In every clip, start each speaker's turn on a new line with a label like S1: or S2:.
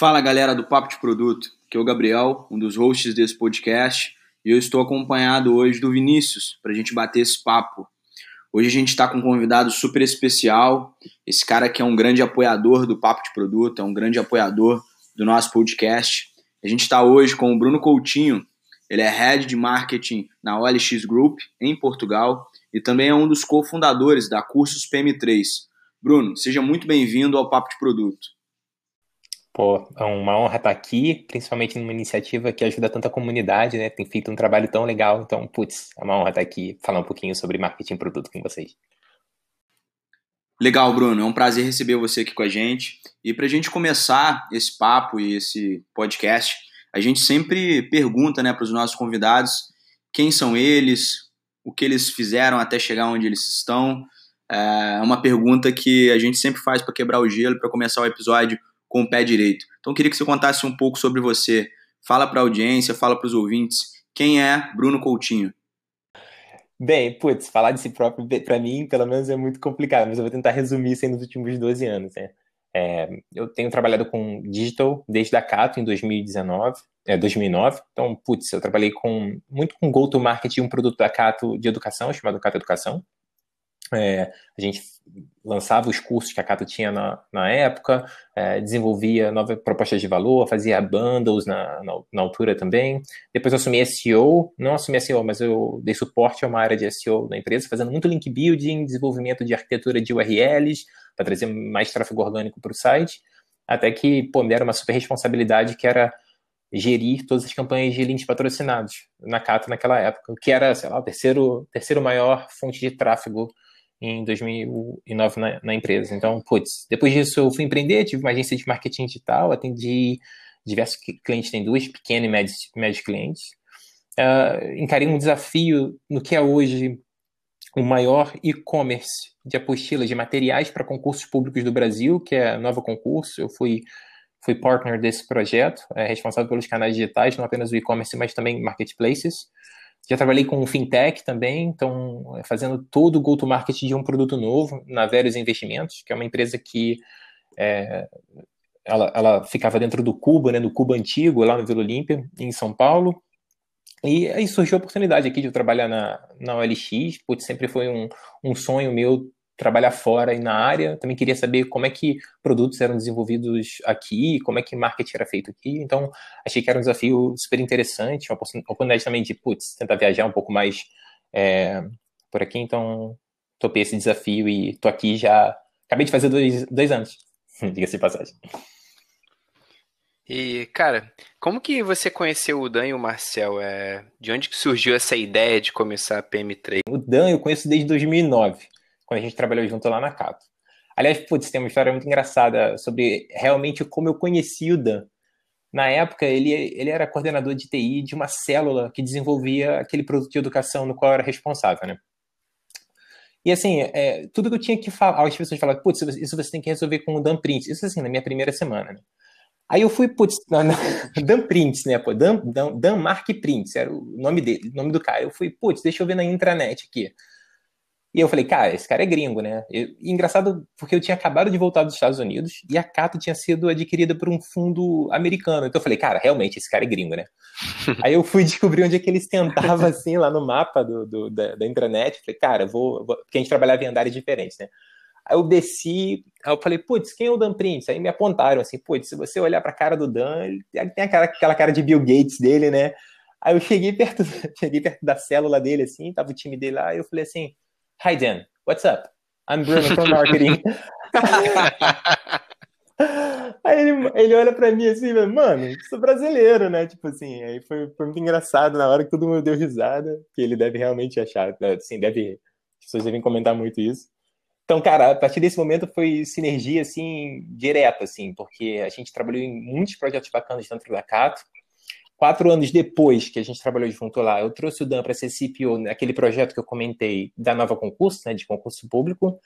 S1: Fala galera do Papo de Produto, que é o Gabriel, um dos hosts desse podcast, e eu estou acompanhado hoje do Vinícius para a gente bater esse papo. Hoje a gente está com um convidado super especial, esse cara que é um grande apoiador do Papo de Produto, é um grande apoiador do nosso podcast. A gente está hoje com o Bruno Coutinho, ele é Head de Marketing na OLX Group, em Portugal, e também é um dos cofundadores da Cursos PM3. Bruno, seja muito bem-vindo ao Papo de Produto.
S2: Pô, é uma honra estar aqui, principalmente numa iniciativa que ajuda tanta comunidade, né? Tem feito um trabalho tão legal, então, putz, é uma honra estar aqui falar um pouquinho sobre marketing e produto com vocês.
S1: Legal, Bruno. É um prazer receber você aqui com a gente. E para a gente começar esse papo e esse podcast, a gente sempre pergunta né, para os nossos convidados quem são eles, o que eles fizeram até chegar onde eles estão. É uma pergunta que a gente sempre faz para quebrar o gelo, para começar o episódio com o pé direito. Então, queria que você contasse um pouco sobre você. Fala para a audiência, fala para os ouvintes. Quem é Bruno Coutinho?
S2: Bem, putz, falar de si próprio, para mim, pelo menos, é muito complicado, mas eu vou tentar resumir isso aí nos últimos 12 anos. Né? É, eu tenho trabalhado com digital desde a Cato, em 2019, é, 2009. Então, putz, eu trabalhei com, muito com go-to-market um produto da Cato de educação, chamado Cato Educação. É, a gente lançava os cursos que a Cato tinha na, na época, é, desenvolvia novas propostas de valor, fazia bundles na, na, na, altura também. Depois eu assumi SEO, não assumi SEO, mas eu dei suporte a uma área de SEO da empresa, fazendo muito link building, desenvolvimento de arquitetura de URLs, para trazer mais tráfego orgânico para o site, até que pô, me deram uma super responsabilidade que era gerir todas as campanhas de links patrocinados na Cato naquela época, que era, sei lá, o terceiro, terceiro maior fonte de tráfego em 2009 na, na, empresa. Então, putz, depois disso eu fui empreender, tive uma agência de marketing digital, atendi diversos clientes da indústria, pequenos e médios, médios clientes. Uh, encarei um desafio no que é hoje o maior e-commerce de apostilas de materiais para concursos públicos do Brasil, que é a Nova Concurso. Eu fui, fui partner desse projeto, é, responsável pelos canais digitais, não apenas o e-commerce, mas também marketplaces. Já trabalhei com fintech também, então é, fazendo todo o go-to-market de um produto novo na Veros Investimentos, que é uma empresa que é, ela, ela, ficava dentro do Cuba, né, do Cuba antigo, lá no Vila Olímpia, em São Paulo. E aí surgiu a oportunidade aqui de eu trabalhar na, na OLX, putz, sempre foi um, um sonho meu trabalhar fora e na área. Também queria saber como é que produtos eram desenvolvidos aqui, como é que marketing era feito aqui. Então, achei que era um desafio super interessante, uma oportunidade também de, putz, tentar viajar um pouco mais é, por aqui. Então, topei esse desafio e tô aqui já. Acabei de fazer dois, dois anos, diga-se de passagem.
S3: E, cara, como que você conheceu o Dan e o Marcel? É, de onde que surgiu essa ideia de começar a PM3?
S2: O Dan eu conheço desde 2009 quando a gente trabalhou junto lá na Cato. Aliás, putz, tem uma história muito engraçada sobre realmente como eu conheci o Dan. Na época, ele, ele era coordenador de TI de uma célula que desenvolvia aquele produto de educação no qual eu era responsável, né? E assim, é, tudo que eu tinha que falar, as pessoas falavam, putz, isso você tem que resolver com o Dan Prince. Isso assim, na minha primeira semana, né? Aí eu fui, putz, na, na, Dan Prince, né, Dan, Dan, Dan Mark Prince, era o nome dele, nome do cara. Eu fui, putz, deixa eu ver na intranet aqui. E eu falei, cara, esse cara é gringo, né? E, engraçado porque eu tinha acabado de voltar dos Estados Unidos e a Cato tinha sido adquirida por um fundo americano. Então eu falei, cara, realmente esse cara é gringo, né? Aí eu fui descobrir onde é que eles tentavam, assim, lá no mapa do, do da, da, intranet. Falei, cara, vou, vou. Porque a gente trabalhava em andares diferentes, né? Aí eu desci, aí eu falei, putz, quem é o Dan Prince? Aí me apontaram assim, putz, se você olhar pra cara do Dan, ele tem aquela, aquela cara de Bill Gates dele, né? Aí eu cheguei perto, cheguei perto da célula dele, assim, tava o time dele lá, e eu falei assim Hi, Dan. What's up? I'm Bruno from marketing. aí ele, ele olha pra mim assim, mano, sou brasileiro, né? Tipo assim, aí foi, foi muito engraçado na hora que todo mundo deu risada, que ele deve realmente achar, né? assim, deve, as pessoas devem comentar muito isso. Então, cara, a partir desse momento foi sinergia, assim, direta, assim, porque a gente trabalhou em muitos projetos bacanas dentro da Cato, Quatro anos depois que a gente trabalhou junto lá, eu trouxe o Dan para ser CPO naquele projeto que eu comentei da nova concurso, né, de concurso público,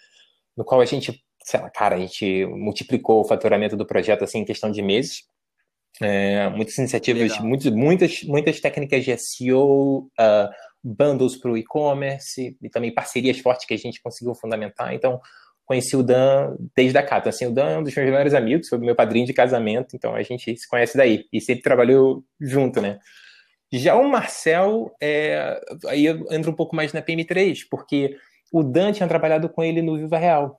S2: no qual a gente, sei lá, cara, a gente multiplicou o faturamento do projeto assim em questão de meses. É, muitas iniciativas, muitas, muitas, muitas técnicas de SEO, uh, bundles para o e-commerce e também parcerias fortes que a gente conseguiu fundamentar. Então, conheci o Dan desde a Cato. Assim, o Dan é um dos meus melhores amigos, foi meu padrinho de casamento, então a gente se conhece daí. E sempre trabalhou junto, né? Já o Marcel, é, aí entro um pouco mais na PM3, porque o Dan tinha trabalhado com ele no Viva Real.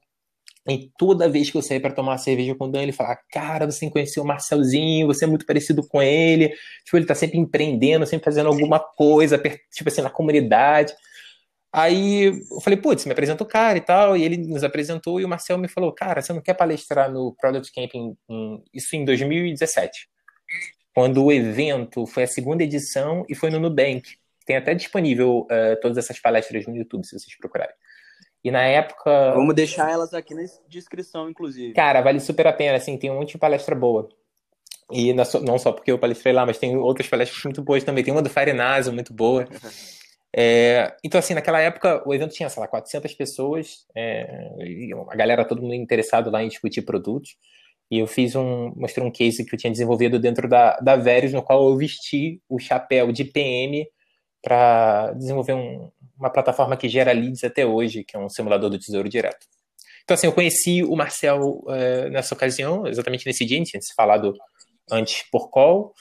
S2: E toda vez que eu saía para tomar cerveja com o Dan, ele falava: Cara, você conheceu o Marcelzinho, você é muito parecido com ele. Tipo, ele tá sempre empreendendo, sempre fazendo alguma coisa, tipo assim, na comunidade. Aí eu falei, putz, me apresenta o cara e tal, e ele nos apresentou, e o Marcel me falou, cara, você não quer palestrar no Product Camping, em, isso em 2017, quando o evento foi a segunda edição e foi no Nubank. Tem até disponível uh, todas essas palestras no YouTube, se vocês procurarem. E na época.
S1: Vamos deixar elas aqui na descrição, inclusive.
S2: Cara, vale super a pena, assim, tem um monte de palestra boa. E não só porque eu palestrei lá, mas tem outras palestras muito boas também. Tem uma do Fire Naso, muito boa. É, então, assim, naquela época o evento tinha, sei lá, 400 pessoas, é, a galera, todo mundo interessado lá em discutir produtos. E eu fiz um, mostrei um case que eu tinha desenvolvido dentro da, da Verius, no qual eu vesti o chapéu de PM para desenvolver um, uma plataforma que gera leads até hoje, que é um simulador do tesouro direto. Então, assim, eu conheci o Marcel é, nessa ocasião, exatamente nesse dia, a gente tinha se falado antes por call.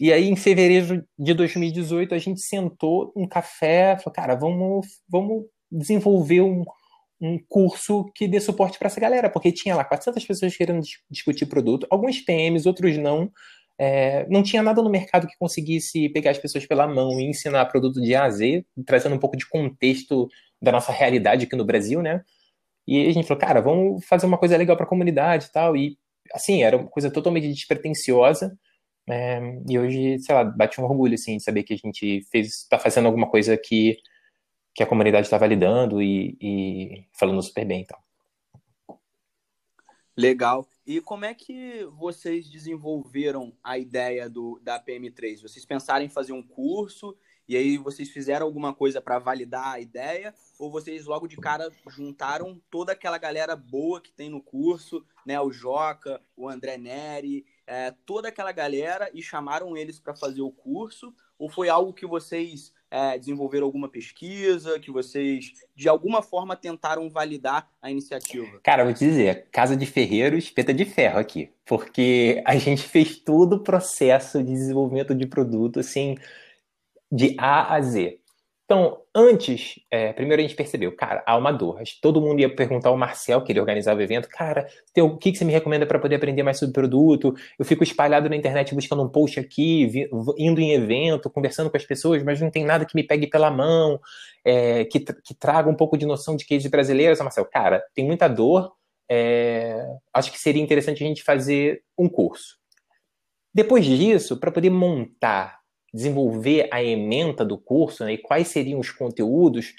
S2: E aí, em fevereiro de 2018, a gente sentou um café, falou, cara, vamos, vamos desenvolver um, um curso que dê suporte para essa galera, porque tinha lá 400 pessoas querendo discutir produto, alguns PMs, outros não. É, não tinha nada no mercado que conseguisse pegar as pessoas pela mão e ensinar produto de A a Z, trazendo um pouco de contexto da nossa realidade aqui no Brasil, né? E a gente falou, cara, vamos fazer uma coisa legal para a comunidade e tal. E, assim, era uma coisa totalmente despretensiosa, é, e hoje, sei lá, bate um orgulho, assim, de saber que a gente fez, está fazendo alguma coisa que, que a comunidade está validando e, e, falando super bem, então.
S1: Legal. E como é que vocês desenvolveram a ideia do, da PM3? Vocês pensaram em fazer um curso e aí vocês fizeram alguma coisa para validar a ideia? Ou vocês logo de cara juntaram toda aquela galera boa que tem no curso, né? O Joca, o André Neri, é, toda aquela galera e chamaram eles para fazer o curso? Ou foi algo que vocês é, desenvolveram alguma pesquisa, que vocês de alguma forma tentaram validar a iniciativa?
S2: Cara, vou te dizer, casa de ferreiro, espeta de ferro aqui, porque a gente fez todo o processo de desenvolvimento de produto assim de A a Z. Então, antes, é, primeiro a gente percebeu, cara, há uma dor. Todo mundo ia perguntar ao Marcel, que ele organizava o evento, cara, o que, que você me recomenda para poder aprender mais sobre o produto? Eu fico espalhado na internet buscando um post aqui, vi, indo em evento, conversando com as pessoas, mas não tem nada que me pegue pela mão, é, que, que traga um pouco de noção de case brasileiro. Marcel, cara, tem muita dor, é, acho que seria interessante a gente fazer um curso. Depois disso, para poder montar desenvolver a ementa do curso né, e quais seriam os conteúdos,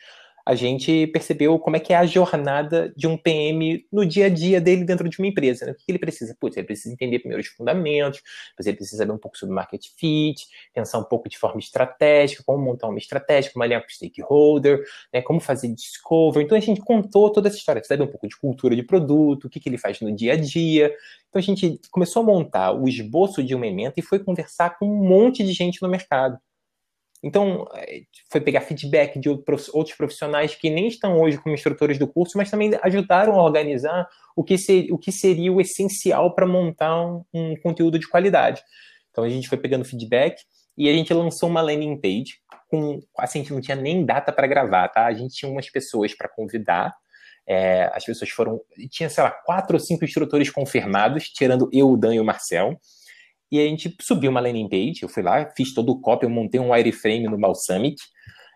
S2: a gente percebeu como é que é a jornada de um PM no dia a dia dele dentro de uma empresa. Né? O que ele precisa? Putz, ele precisa entender primeiro os fundamentos, depois ele precisa saber um pouco sobre market fit, pensar um pouco de forma estratégica, como montar uma estratégia, como alinhar com o stakeholder, né? como fazer discover. Então a gente contou toda essa história, sabe um pouco de cultura de produto, o que, que ele faz no dia a dia. Então a gente começou a montar o esboço de uma ementa e foi conversar com um monte de gente no mercado. Então, é, foi pegar feedback de outros profissionais que nem estão hoje como instrutores do curso, mas também ajudaram a organizar o que, ser, o que seria o essencial para montar um, um, conteúdo de qualidade. Então, a gente foi pegando feedback e a gente lançou uma landing page com, assim, a gente não tinha nem data para gravar, tá? A gente tinha umas pessoas para convidar, é, as pessoas foram, tinha, sei lá, quatro ou cinco instrutores confirmados, tirando eu, o Dan e o Marcel, e a gente subiu uma landing page, eu fui lá, fiz todo o copy, eu montei um wireframe no Balsamic,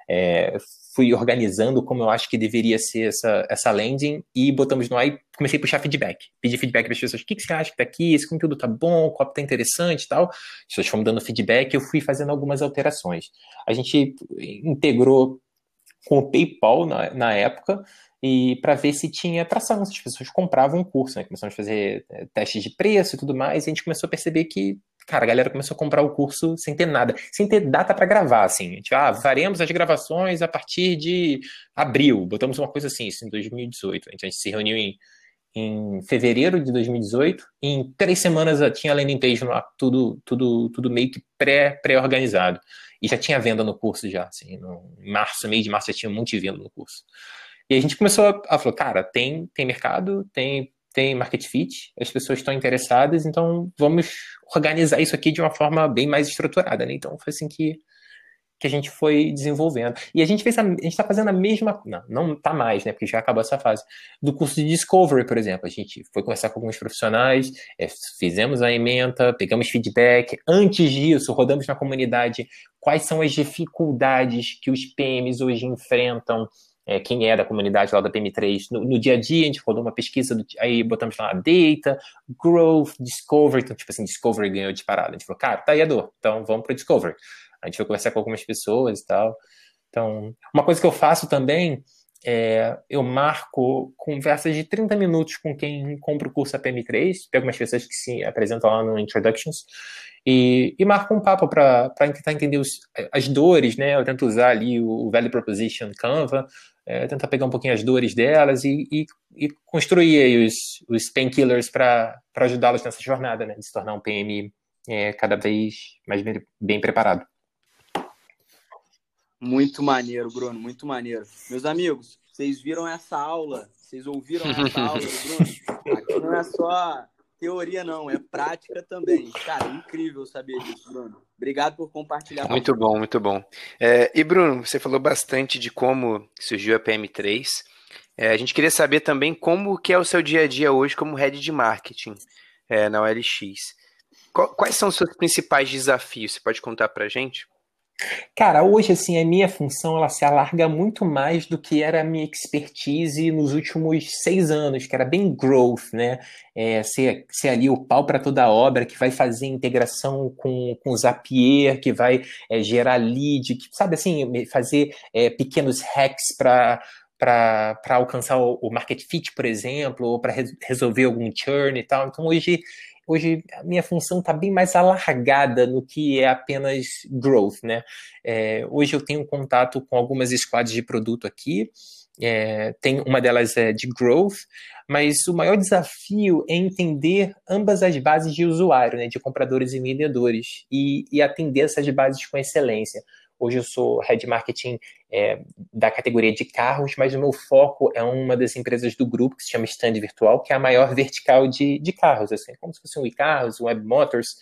S2: é, fui organizando como eu acho que deveria ser essa, essa landing e botamos no ar e comecei a puxar feedback. Pedi feedback para as pessoas, o que, que você acha que tá aqui, esse conteúdo tá bom, o copy tá interessante e tal. As pessoas foram dando feedback eu fui fazendo algumas alterações. A gente integrou com o PayPal na, na época, e para ver se tinha atração, se as pessoas compravam o curso, né? Começamos a fazer é, testes de preço e tudo mais, e a gente começou a perceber que, cara, a galera começou a comprar o curso sem ter nada, sem ter data para gravar, assim. A gente, ah, faremos as gravações a partir de abril, botamos uma coisa assim, isso em 2018. A gente, a gente se reuniu em, em fevereiro de 2018, e em três semanas tinha a landing page lá, tudo, tudo, tudo meio que pré-organizado. Pré e já tinha venda no curso já, assim, no, em março, meio de março já tinha um monte de venda no curso. E a gente começou a, a falar, cara, tem, tem mercado, tem, tem market fit, as pessoas estão interessadas, então vamos organizar isso aqui de uma forma bem mais estruturada, né? Então foi assim que, que a gente foi desenvolvendo. E a gente fez a, a gente está fazendo a mesma, não, não está mais, né? Porque já acabou essa fase do curso de discovery, por exemplo. A gente foi conversar com alguns profissionais, é, fizemos a ementa, pegamos feedback. Antes disso, rodamos na comunidade quais são as dificuldades que os PMs hoje enfrentam é, quem é da comunidade lá da PM3 no, no, dia a dia, a gente rodou uma pesquisa, do, aí botamos lá data, growth, discovery, então tipo assim, discovery ganhou de parada, a gente falou, cara, tá aí a dor, então vamos para discovery. A gente foi conversar com algumas pessoas e tal. Então, uma coisa que eu faço também é, eu marco conversas de 30 minutos com quem compra o curso APM3, pego umas pessoas que se apresentam lá no Introductions, e, e marco um papo para tentar entender os, as dores, né? Eu tento usar ali o Value Proposition Canva, é, tentar pegar um pouquinho as dores delas e, e, e construir os, os painkillers para ajudá-los nessa jornada, né? De se tornar um PM é, cada vez mais bem, bem preparado.
S1: Muito maneiro, Bruno, muito maneiro. Meus amigos, vocês viram essa aula? Vocês ouviram essa aula Bruno? Aqui não é só teoria, não, é prática também. Cara, incrível saber disso, Bruno. Obrigado por compartilhar.
S3: Muito bom, muito bom. É, e, Bruno, você falou bastante de como surgiu a PM3. É, a gente queria saber também como que é o seu dia a dia hoje como head de marketing é, na OLX. Quais são os seus principais desafios? Você pode contar para gente?
S2: Cara, hoje, assim, a minha função, ela se alarga muito mais do que era a minha expertise nos últimos seis anos, que era bem growth, né? É, ser, ser ali o pau para toda obra, que vai fazer integração com, com Zapier, que vai é, gerar lead, que, sabe assim, fazer é, pequenos hacks para para alcançar o, o market fit, por exemplo, ou para re resolver algum churn e tal. Então, hoje hoje a minha função está bem mais alargada no que é apenas growth, né? É, hoje eu tenho contato com algumas squads de produto aqui, é, tem uma delas é de growth, mas o maior desafio é entender ambas as bases de usuário, né, de compradores e vendedores, e, e atender essas bases com excelência. Hoje eu sou head marketing é, da categoria de carros, mas o meu foco é uma das empresas do grupo que se chama Stand Virtual, que é a maior vertical de, de carros, assim, como se fosse um e-carros, um Web Motors,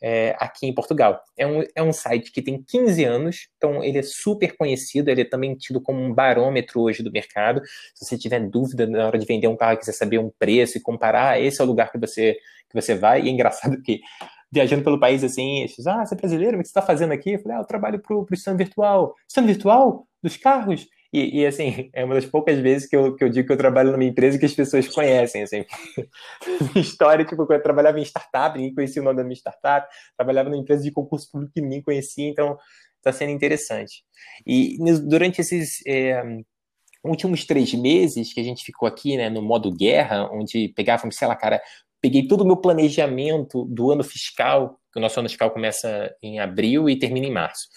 S2: é, aqui em Portugal. É um, é um site que tem 15 anos, então ele é super conhecido, ele é também tido como um barômetro hoje do mercado. Se você tiver dúvida na hora de vender um carro, quiser saber um preço e comparar, esse é o lugar que você, que você vai. E é engraçado que viajando pelo país assim, eles, ah, você é brasileiro, o que você está fazendo aqui? Eu falei, ah, eu trabalho para o stand virtual. Stand virtual? Dos carros? E, e, assim, é uma das poucas vezes que eu, que eu digo que eu trabalho numa empresa que as pessoas conhecem, assim. História, tipo, eu trabalhava em startup, ninguém conhecia o nome da minha startup, trabalhava numa empresa de concurso público que ninguém conhecia, então está sendo interessante. E durante esses é, últimos três meses que a gente ficou aqui, né, no modo guerra, onde pegávamos, sei lá, cara, peguei todo o meu planejamento do ano fiscal, que o nosso ano fiscal começa em abril e termina em março.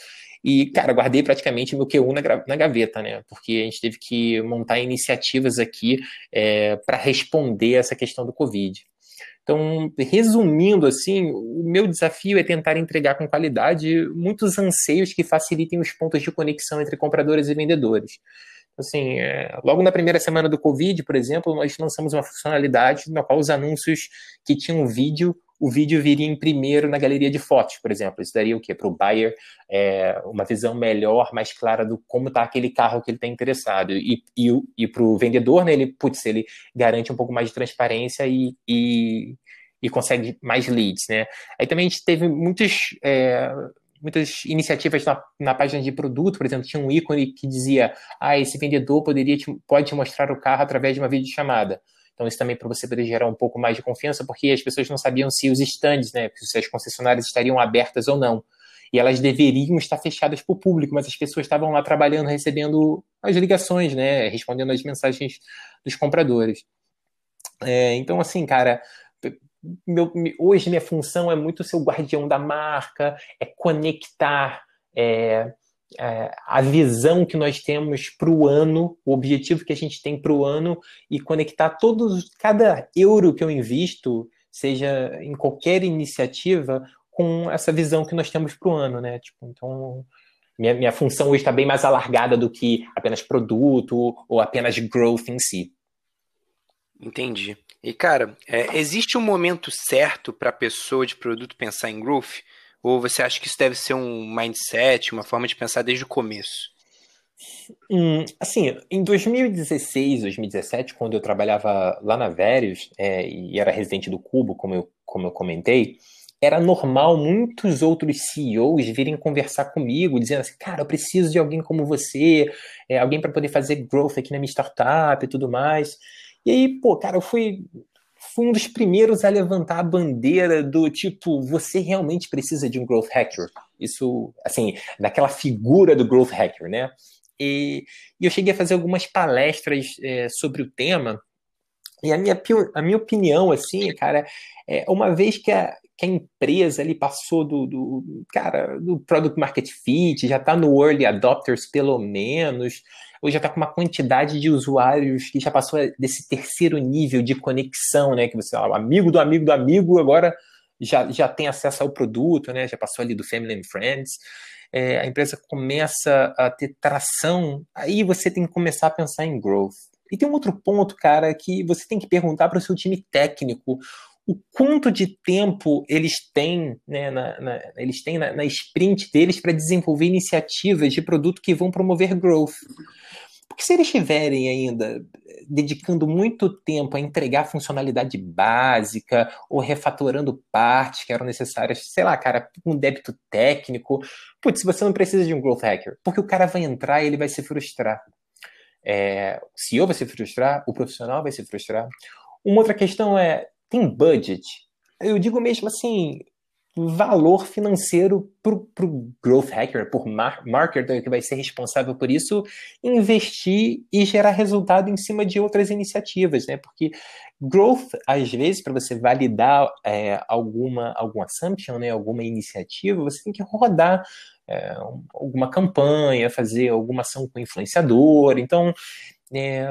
S2: E, cara, guardei praticamente meu Q1 na, gaveta, né? Porque a gente teve que montar iniciativas aqui é, para responder essa questão do Covid. Então, resumindo assim, o meu desafio é tentar entregar com qualidade muitos anseios que facilitem os pontos de conexão entre compradores e vendedores. Assim, é, logo na primeira semana do Covid, por exemplo, nós lançamos uma funcionalidade na qual os anúncios que tinham vídeo, o vídeo viria em primeiro na galeria de fotos, por exemplo. Isso daria o quê? Para o buyer é, uma visão melhor, mais clara do como está aquele carro que ele está interessado. E, e, e para o vendedor, né, ele, putz, ele garante um pouco mais de transparência e, e, e consegue mais leads, né? Aí também a gente teve muitos é, muitas iniciativas na, na, página de produto, por exemplo, tinha um ícone que dizia, ah, esse vendedor poderia te, pode te mostrar o carro através de uma videochamada. Então, isso também para você poder gerar um pouco mais de confiança, porque as pessoas não sabiam se os stands, né, se as concessionárias estariam abertas ou não. E elas deveriam estar fechadas para o público, mas as pessoas estavam lá trabalhando, recebendo as ligações, né, respondendo as mensagens dos compradores. É, então, assim, cara, meu, hoje minha função é muito ser o guardião da marca, é conectar é, é, a visão que nós temos para o ano, o objetivo que a gente tem para o ano e conectar todos, cada euro que eu invisto, seja em qualquer iniciativa, com essa visão que nós temos para o ano, né? Tipo, então minha, minha função hoje está bem mais alargada do que apenas produto ou apenas growth em si.
S3: Entendi. E, cara, é, existe um momento certo para a pessoa de produto pensar em growth? Ou você acha que isso deve ser um mindset, uma forma de pensar desde o começo?
S2: Hum, assim, em 2016, 2017, quando eu trabalhava lá na Verius é, e era residente do Cubo, como eu, como eu comentei, era normal muitos outros CEOs virem conversar comigo, dizendo assim, cara, eu preciso de alguém como você, é, alguém para poder fazer growth aqui na minha startup e tudo mais. E aí, pô, cara, eu fui, fui um dos primeiros a levantar a bandeira do tipo, você realmente precisa de um growth hacker. Isso, assim, daquela figura do growth hacker, né? E, e eu cheguei a fazer algumas palestras é, sobre o tema. E a minha, a minha opinião, assim, cara, é uma vez que a, que a empresa ali passou do, do cara, do product market fit, já está no early adopters pelo menos, ou já está com uma quantidade de usuários que já passou desse terceiro nível de conexão, né? Que você, o amigo do amigo do amigo, agora já, já tem acesso ao produto, né? Já passou ali do Family and Friends. É, a empresa começa a ter tração, aí você tem que começar a pensar em growth. E tem um outro ponto, cara, que você tem que perguntar para o seu time técnico o quanto de tempo eles têm, né, na, na eles têm na, na sprint deles para desenvolver iniciativas de produto que vão promover growth. Porque se eles estiverem ainda dedicando muito tempo a entregar funcionalidade básica ou refatorando partes que eram necessárias, sei lá, cara, um débito técnico, putz, você não precisa de um growth hacker, porque o cara vai entrar e ele vai se frustrar. É, o CEO vai se frustrar, o profissional vai se frustrar. Uma outra questão é, tem budget? Eu digo mesmo assim, valor financeiro para o growth hacker, por mar marketer que vai ser responsável por isso, investir e gerar resultado em cima de outras iniciativas, né? Porque growth, às vezes, para você validar é, alguma, alguma assumption, né, alguma iniciativa, você tem que rodar é, alguma campanha, fazer alguma ação com influenciador. Então, é,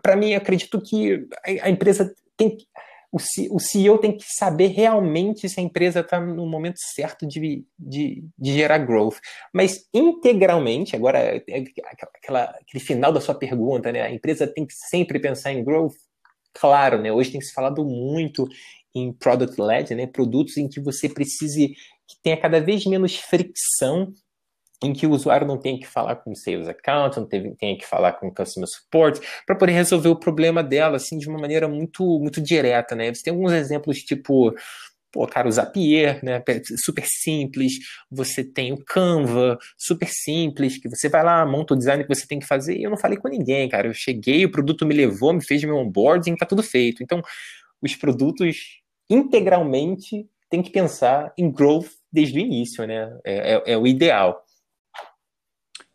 S2: para mim, acredito que a, a empresa tem que o, CEO tem que saber realmente se a empresa está no momento certo de, de, de, gerar growth. Mas integralmente, agora, é, é aquela, aquele final da sua pergunta, né? A empresa tem que sempre pensar em growth? Claro, né? Hoje tem se falado muito em product-led, né? Produtos em que você precise que tenha cada vez menos fricção em que o usuário não tem que falar com o sales account, não tem, que falar com o customer support, para poder resolver o problema dela, assim, de uma maneira muito, muito direta, né? Você tem alguns exemplos, tipo, pô, cara, o Zapier, né, super simples, você tem o Canva, super simples, que você vai lá, monta o design que você tem que fazer, e eu não falei com ninguém, cara, eu cheguei, o produto me levou, me fez meu onboarding, tá tudo feito. Então, os produtos integralmente tem que pensar em growth desde o início, né, é, é, é o ideal.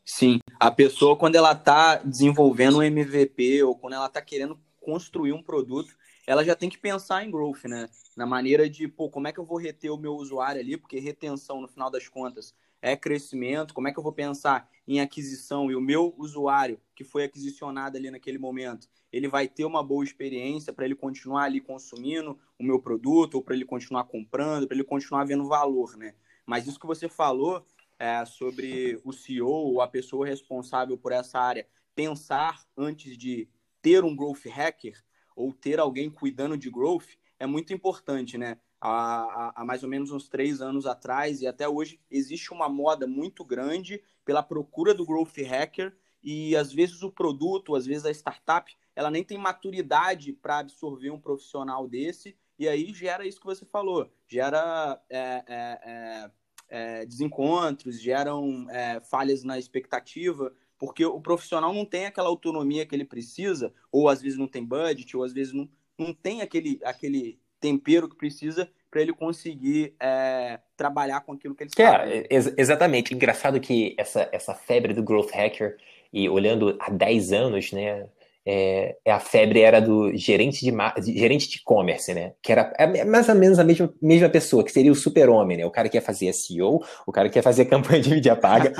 S1: Sim, a pessoa quando ela está desenvolvendo um MVP ou quando ela está querendo construir um produto, ela já tem que pensar em growth, né? Na maneira de, pô, como é que eu vou reter o meu usuário ali? Porque retenção, no final das contas, é crescimento. Como é que eu vou pensar em aquisição e o meu usuário que foi aquisicionado ali naquele momento, ele vai ter uma boa experiência para ele continuar ali consumindo o meu produto ou para ele continuar comprando, para ele continuar vendo valor, né? Mas isso que você falou é, sobre o CEO ou a pessoa responsável por essa área pensar antes de ter um growth hacker ou ter alguém cuidando de growth é muito importante, né? Há, há, mais ou menos uns três anos atrás e até hoje existe uma moda muito grande pela procura do growth hacker e às vezes o produto, às vezes a startup, ela nem tem maturidade para absorver um profissional desse e aí gera isso que você falou, gera é, é, é, é, desencontros, geram é, falhas na expectativa, porque o profissional não tem aquela autonomia que ele precisa, ou às vezes não tem budget, ou às vezes não, não tem aquele, aquele tempero que precisa para ele conseguir é, trabalhar com aquilo que ele sabe.
S2: É, ex exatamente. Engraçado que essa, essa febre do growth hacker, e olhando há 10 anos, né, é, é, a febre era do gerente de, gerente de e-commerce, né? Que era é mais ou menos a mesma, mesma pessoa, que seria o super-homem, né? O cara que ia fazer SEO, o cara que ia fazer campanha de mídia paga,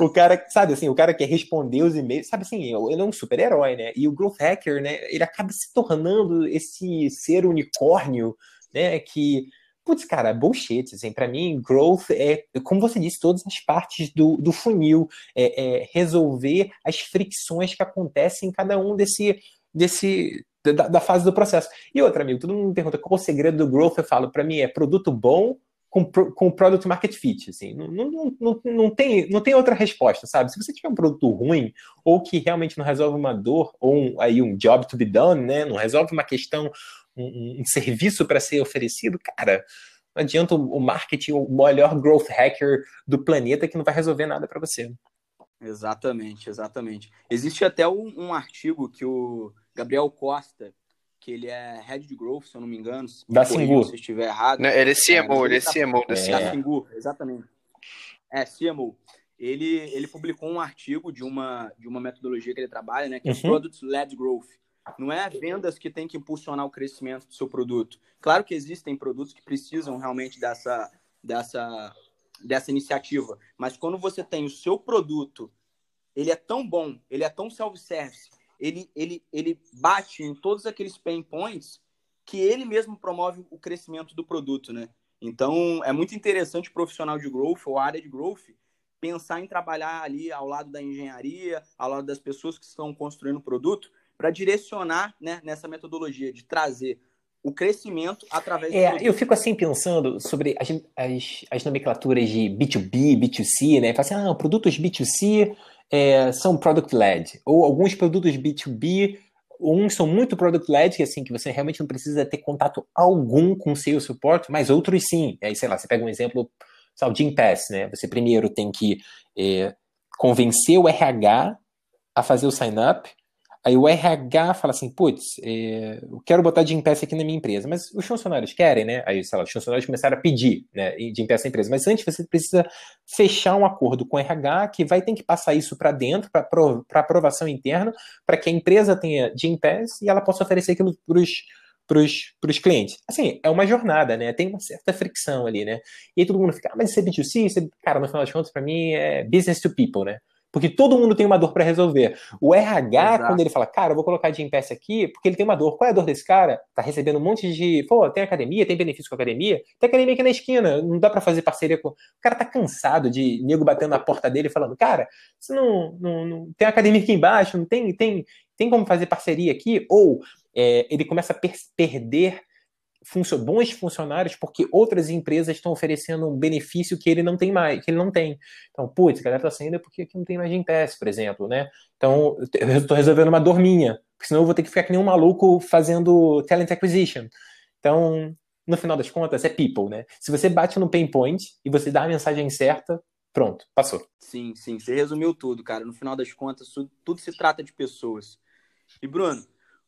S2: o cara, sabe assim, o cara que ia responder os e-mails, sabe assim, ele é um super-herói, né? E o growth hacker, né? Ele acaba se tornando esse ser unicórnio, né? Que Putz, cara, bullshit. Assim, para mim, growth é, como você disse, todas as partes do, do funil, é, é resolver as fricções que acontecem em cada um desse, desse da, da, fase do processo. E outra, amigo, todo mundo me pergunta qual o segredo do growth. Eu falo, para mim, é produto bom com, com product market fit. Assim. Não, não, não, não, tem, não tem outra resposta, sabe? Se você tiver um produto ruim, ou que realmente não resolve uma dor, ou um, aí um job to be done, né? Não resolve uma questão, um, um serviço para ser oferecido, cara. Não adianta o marketing, o melhor growth hacker do planeta que não vai resolver nada para você.
S1: Exatamente, exatamente. Existe até um, um, artigo que o Gabriel Costa, que ele é Head de Growth, se eu não me engano, se
S2: da Singu.
S1: se estiver errado.
S3: Não, ele é CMO, é, ele é CMO
S1: da Singu. Da Singu, exatamente. É, CMO. Ele, ele publicou um artigo de uma, de uma metodologia que ele trabalha, né, que é uhum. Product-Led Growth. Não é vendas que tem que impulsionar o crescimento do seu produto. Claro que existem produtos que precisam realmente dessa, dessa, dessa iniciativa, mas quando você tem o seu produto, ele é tão bom, ele é tão self-service, ele, ele, ele bate em todos aqueles pain points que ele mesmo promove o crescimento do produto, né? Então, é muito interessante o profissional de growth ou área de growth pensar em trabalhar ali ao lado da engenharia, ao lado das pessoas que estão construindo o produto, para direcionar né, nessa metodologia de trazer o crescimento através
S2: é, Eu fico assim pensando sobre as, as, as nomenclaturas de B2B, B2C, né? Fala assim, ah, produtos B2C é, são product-led, ou alguns produtos B2B, uns são muito product-led, que assim, que você realmente não precisa ter contato algum com o seu suporte, mas outros sim. Aí, sei lá, você pega um exemplo, sabe, o Gym Pass, né? Você primeiro tem que é, convencer o RH a fazer o sign-up, Aí o RH fala assim, putz, é, eu quero botar de impeça aqui na minha empresa, mas os funcionários querem, né? Aí, sei lá, os funcionários começaram a pedir né, impeça na empresa. Mas antes você precisa fechar um acordo com o RH que vai ter que passar isso para dentro, para aprovação interna, para que a empresa tenha impeça e ela possa oferecer aquilo para os clientes. Assim, é uma jornada, né? Tem uma certa fricção ali, né? E aí todo mundo fica, ah, mas isso é B2C? Isso é... Cara, no final das contas, para mim é business to people, né? Porque todo mundo tem uma dor para resolver. O RH, Exato. quando ele fala, cara, eu vou colocar de peça aqui, porque ele tem uma dor. Qual é a dor desse cara? Tá recebendo um monte de. Pô, tem academia, tem benefício com a academia, tem academia aqui na esquina, não dá para fazer parceria com. O cara tá cansado de nego batendo na porta dele falando, cara, você não, não, não. Tem academia aqui embaixo, não tem, tem, tem como fazer parceria aqui? Ou é, ele começa a per perder bons funcionários porque outras empresas estão oferecendo um benefício que ele não tem mais, que ele não tem. Então, putz, a galera tá saindo porque aqui não tem mais Gimpass, por exemplo, né? Então, eu estou resolvendo uma dor minha, porque senão eu vou ter que ficar que nem um maluco fazendo talent acquisition. Então, no final das contas, é people, né? Se você bate no pain point e você dá a mensagem certa, pronto, passou.
S1: Sim, sim, você resumiu tudo, cara. No final das contas, tudo se trata de pessoas. E, Bruno,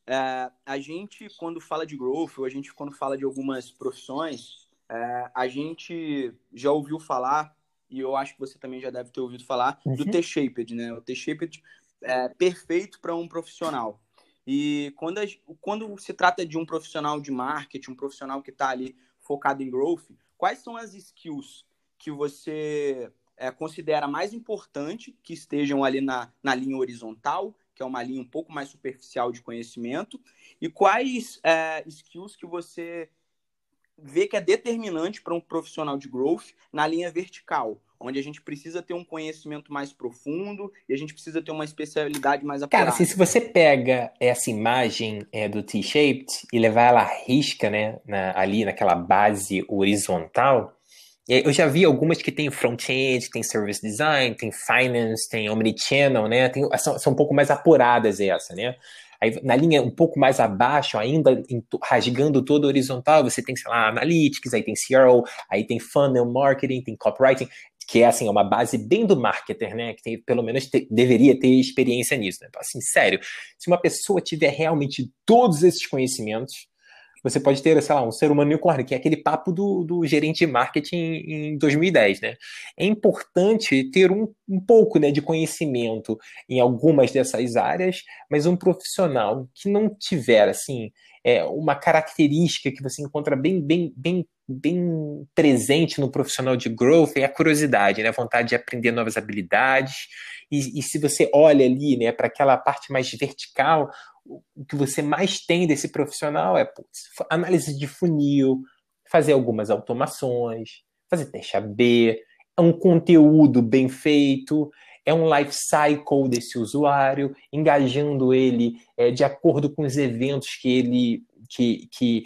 S1: é, a gente, quando fala de growth, ou a gente, quando fala de algumas profissões, é, a gente já ouviu falar, e eu acho que você também já deve ter ouvido falar, uhum. do T-Shaped, né? O T-Shaped é perfeito para um profissional. E quando, a, quando se trata de um profissional de marketing, um profissional que está ali focado em growth, quais são as skills que você é, considera mais importante que estejam ali na, na linha horizontal que é uma linha um pouco mais superficial de conhecimento, e quais é, skills que você vê que é determinante para um profissional de growth na linha vertical, onde a gente precisa ter um conhecimento mais profundo e a gente precisa ter uma especialidade mais apurada.
S2: Cara, assim, se você pega essa imagem é, do T-shaped e levar ela à risca, né, na, ali naquela base horizontal, eu já vi algumas que tem front-end, tem service design, tem finance, tem omnichannel, né? Tem, são, são um pouco mais apuradas essa, né? Aí, na linha um pouco mais abaixo, ainda rasgando todo horizontal, você tem, sei lá, analytics, aí tem CRO, aí tem funnel marketing, tem copywriting, que é assim, é uma base bem do marketer, né? Que tem, pelo menos te, deveria ter experiência nisso, né? Então, assim, sério, se uma pessoa tiver realmente todos esses conhecimentos, você pode ter, sei lá, um ser humano unicórnio, que é aquele papo do, do gerente de marketing em 2010, né? É importante ter um, um pouco né, de conhecimento em algumas dessas áreas, mas um profissional que não tiver, assim, é, uma característica que você encontra bem, bem, bem, bem presente no profissional de growth é a curiosidade, né? A vontade de aprender novas habilidades. E, e se você olha ali, né, para aquela parte mais vertical, o que você mais tem desse profissional é putz, análise de funil, fazer algumas automações, fazer teste AB, é um conteúdo bem feito, é um life cycle desse usuário, engajando ele é, de acordo com os eventos que ele, que, que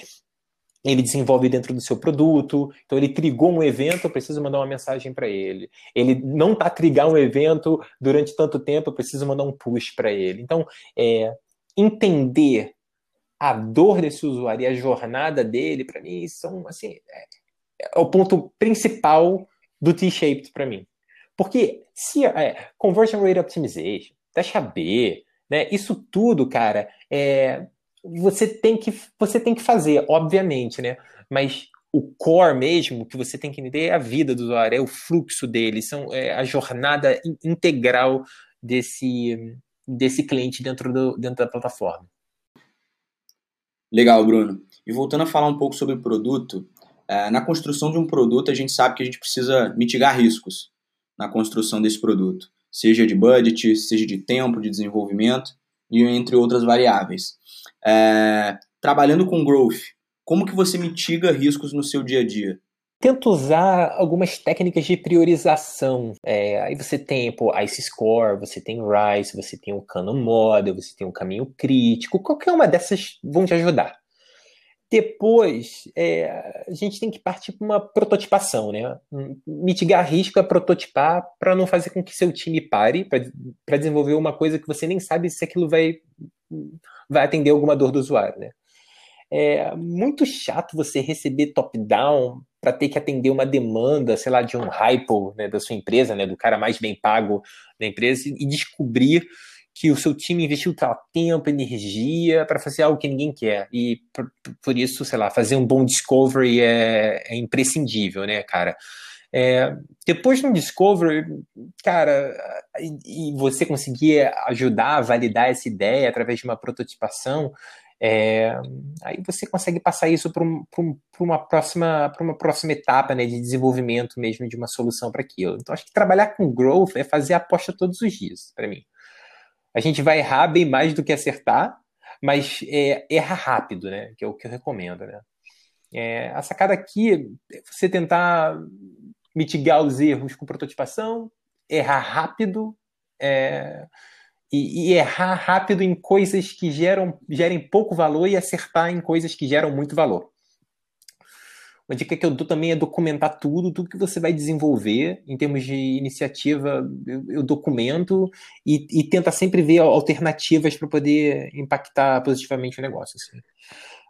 S2: ele desenvolve dentro do seu produto. Então, ele trigou um evento, eu preciso mandar uma mensagem para ele. Ele não está trigar um evento durante tanto tempo, eu preciso mandar um push para ele. Então, é, entender a dor desse usuário e a jornada dele, para mim, são assim, é, é, o ponto principal do T-shaped para mim. Porque se é, conversion rate optimization, taxa B, né, isso tudo, cara, é, você tem que você tem que fazer, obviamente, né? Mas o core mesmo que você tem que entender é a vida do usuário, é o fluxo dele, são é a jornada integral desse desse cliente dentro do dentro da plataforma.
S1: Legal, Bruno. E voltando a falar um pouco sobre o produto, é, na construção de um produto a gente sabe que a gente precisa mitigar riscos na construção desse produto, seja de budget, seja de tempo de desenvolvimento e entre outras variáveis. É, trabalhando com growth, como que você mitiga riscos no seu dia a dia?
S2: Tento usar algumas técnicas de priorização. É, aí você tem pô, Ice Score, você tem Rice, você tem o Canon Model, você tem o caminho crítico. Qualquer uma dessas vão te ajudar. Depois, é, a gente tem que partir para uma prototipação, né? Mitigar risco é prototipar para não fazer com que seu time pare para desenvolver uma coisa que você nem sabe se aquilo vai, vai atender alguma dor do usuário, né? É muito chato você receber top-down para ter que atender uma demanda, sei lá, de um hypo né, da sua empresa, né, do cara mais bem pago da empresa, e descobrir que o seu time investiu tal tempo, energia para fazer algo que ninguém quer. E por, por, isso, sei lá, fazer um bom discovery é, é imprescindível, né, cara? É, depois de um discovery, cara, e, e, você conseguir ajudar a validar essa ideia através de uma prototipação, é, aí você consegue passar isso para um, um, uma, próxima, uma próxima etapa né, de desenvolvimento mesmo de uma solução para aquilo. Então, acho que trabalhar com growth é fazer aposta todos os dias, para mim. A gente vai errar bem mais do que acertar, mas é, erra rápido, né? Que é o que eu recomendo, né? É, a sacada aqui é você tentar mitigar os erros com prototipação, errar rápido é, e, e, errar rápido em coisas que geram, gerem pouco valor e acertar em coisas que geram muito valor. Uma dica que eu dou também é documentar tudo, tudo que você vai desenvolver em termos de iniciativa, eu, eu documento e, e tenta sempre ver alternativas para poder impactar positivamente o negócio. Assim.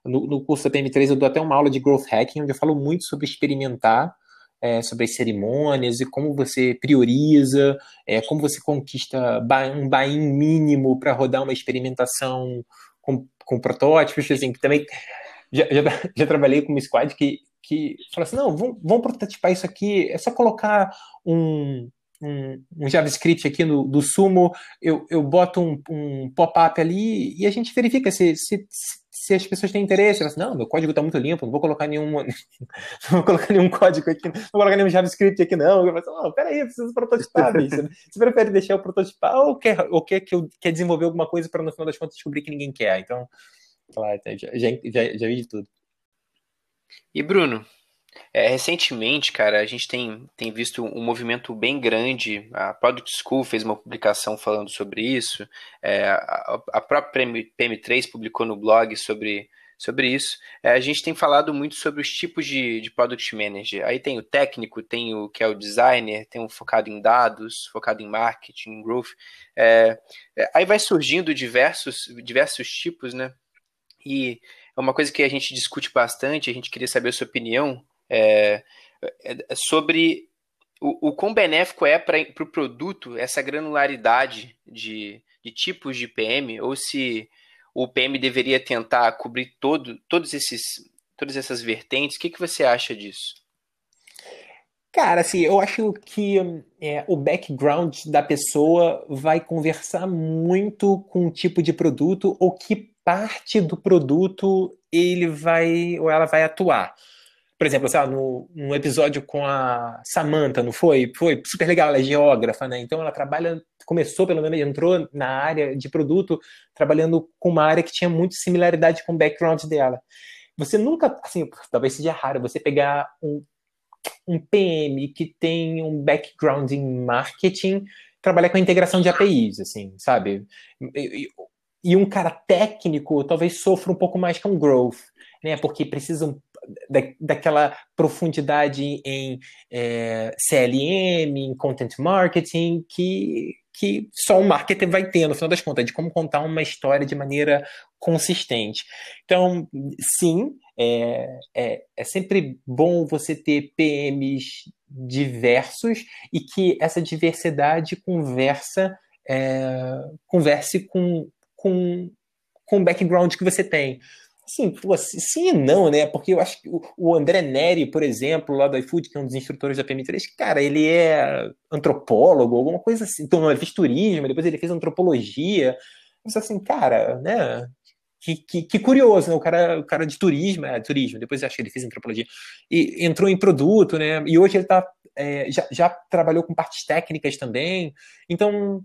S2: No, no, curso da PM3 eu dou até uma aula de growth hacking, onde eu falo muito sobre experimentar, é, sobre as cerimônias e como você prioriza, é, como você conquista um buy-in mínimo para rodar uma experimentação com, com protótipos, assim, que também já, já, já, trabalhei com uma squad que que fala assim, não, vamos, vamos prototipar isso aqui, é só colocar um, um, um, JavaScript aqui no, do Sumo, eu, eu boto um, um pop-up ali e a gente verifica se, se, se as pessoas têm interesse. Assim, não, meu código está muito limpo, não vou colocar nenhum, não vou colocar nenhum código aqui, não vou colocar nenhum JavaScript aqui, não. Eu falo assim, oh, peraí, eu preciso prototipar, bicho. Você prefere deixar eu prototipar ou quer, ou quer que eu quer desenvolver alguma coisa para no final das contas descobrir que ninguém quer? Então, claro, já, já, já, já vi de tudo.
S3: E Bruno, é, recentemente, cara, a gente tem, tem visto um movimento bem grande. A Product School fez uma publicação falando sobre isso. É, a, a, própria PM3 publicou no blog sobre, sobre isso. É, a gente tem falado muito sobre os tipos de, de Product Manager. Aí tem o técnico, tem o que é o designer, tem o focado em dados, focado em marketing, growth. É, é, aí vai surgindo diversos, diversos tipos, né? E é uma coisa que a gente discute bastante, a gente queria saber a sua opinião é, é, sobre o, o quão benéfico é para o pro produto essa granularidade de, de tipos de PM, ou se o PM deveria tentar cobrir todo, todos esses, todas essas vertentes. O que, que você acha disso?
S2: Cara, assim, eu acho que é, o background da pessoa vai conversar muito com o tipo de produto ou que parte do produto ele vai ou ela vai atuar. Por exemplo, sei lá, no, no episódio com a Samantha, não foi? Foi super legal, ela é geógrafa, né? Então ela trabalha, começou pelo menos, entrou na área de produto, trabalhando com uma área que tinha muita similaridade com o background dela. você nunca, assim, talvez seja raro você pegar um, um PM que tem um background em marketing, trabalhar com a integração de APIs, assim, sabe? E, um cara técnico talvez sofra um pouco mais com growth, né? Porque precisam da, daquela profundidade em é, CLM, em content marketing, que, que só o marketer vai ter, no final das contas, de como contar uma história de maneira consistente. Então, sim, é, é, é sempre bom você ter PMs diversos e que essa diversidade conversa, é, converse com, com, com o background que você tem. Sim, sim e não, né? Porque eu acho que o André Neri, por exemplo, lá do iFood, que é um dos instrutores da PM3, cara, ele é antropólogo, alguma coisa assim. Então, ele fez turismo, depois ele fez antropologia. Mas assim, cara, né? Que, que, que, curioso, né? O cara, o cara de turismo, é, turismo, depois acho que ele fez antropologia, e entrou em produto, né? E hoje ele tá, é, já, já trabalhou com partes técnicas também. Então,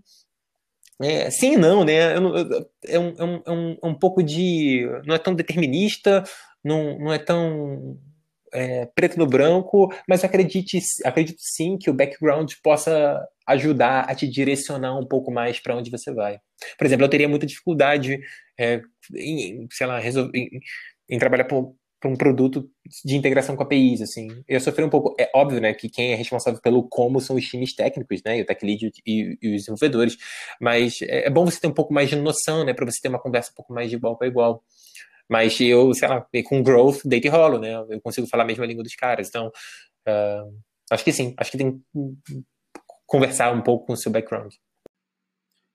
S2: é, sim e não, né? é, um, é, um, é, um, é um pouco de. Não é tão determinista, não, não é tão é, preto no branco, mas acredite, acredito sim que o background possa ajudar a te direcionar um pouco mais para onde você vai. Por exemplo, eu teria muita dificuldade é, em, sei lá, em, em trabalhar por, para um produto de integração com APIs, assim. Eu sofri um pouco, é óbvio, né, que quem é responsável pelo como são os times técnicos, né, o tech lead e, e os desenvolvedores, mas é, é, bom você ter um pouco mais de noção, né, para você ter uma conversa um pouco mais de igual para igual. Mas eu, sei lá, com growth, deito e rolo, né, eu consigo falar a mesma língua dos caras, então, uh, acho que sim, acho que tem que conversar um pouco com o seu background.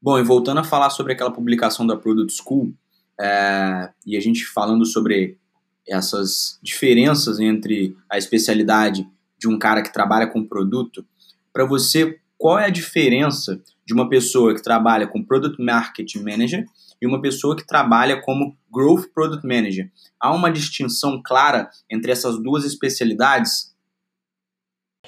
S1: Bom, e voltando a falar sobre aquela publicação da Product School, é, e a gente falando sobre essas diferenças entre a especialidade de um cara que trabalha com produto, para você, qual é a diferença de uma pessoa que trabalha com Product Marketing Manager e uma pessoa que trabalha como Growth Product Manager? Há uma distinção clara entre essas duas especialidades?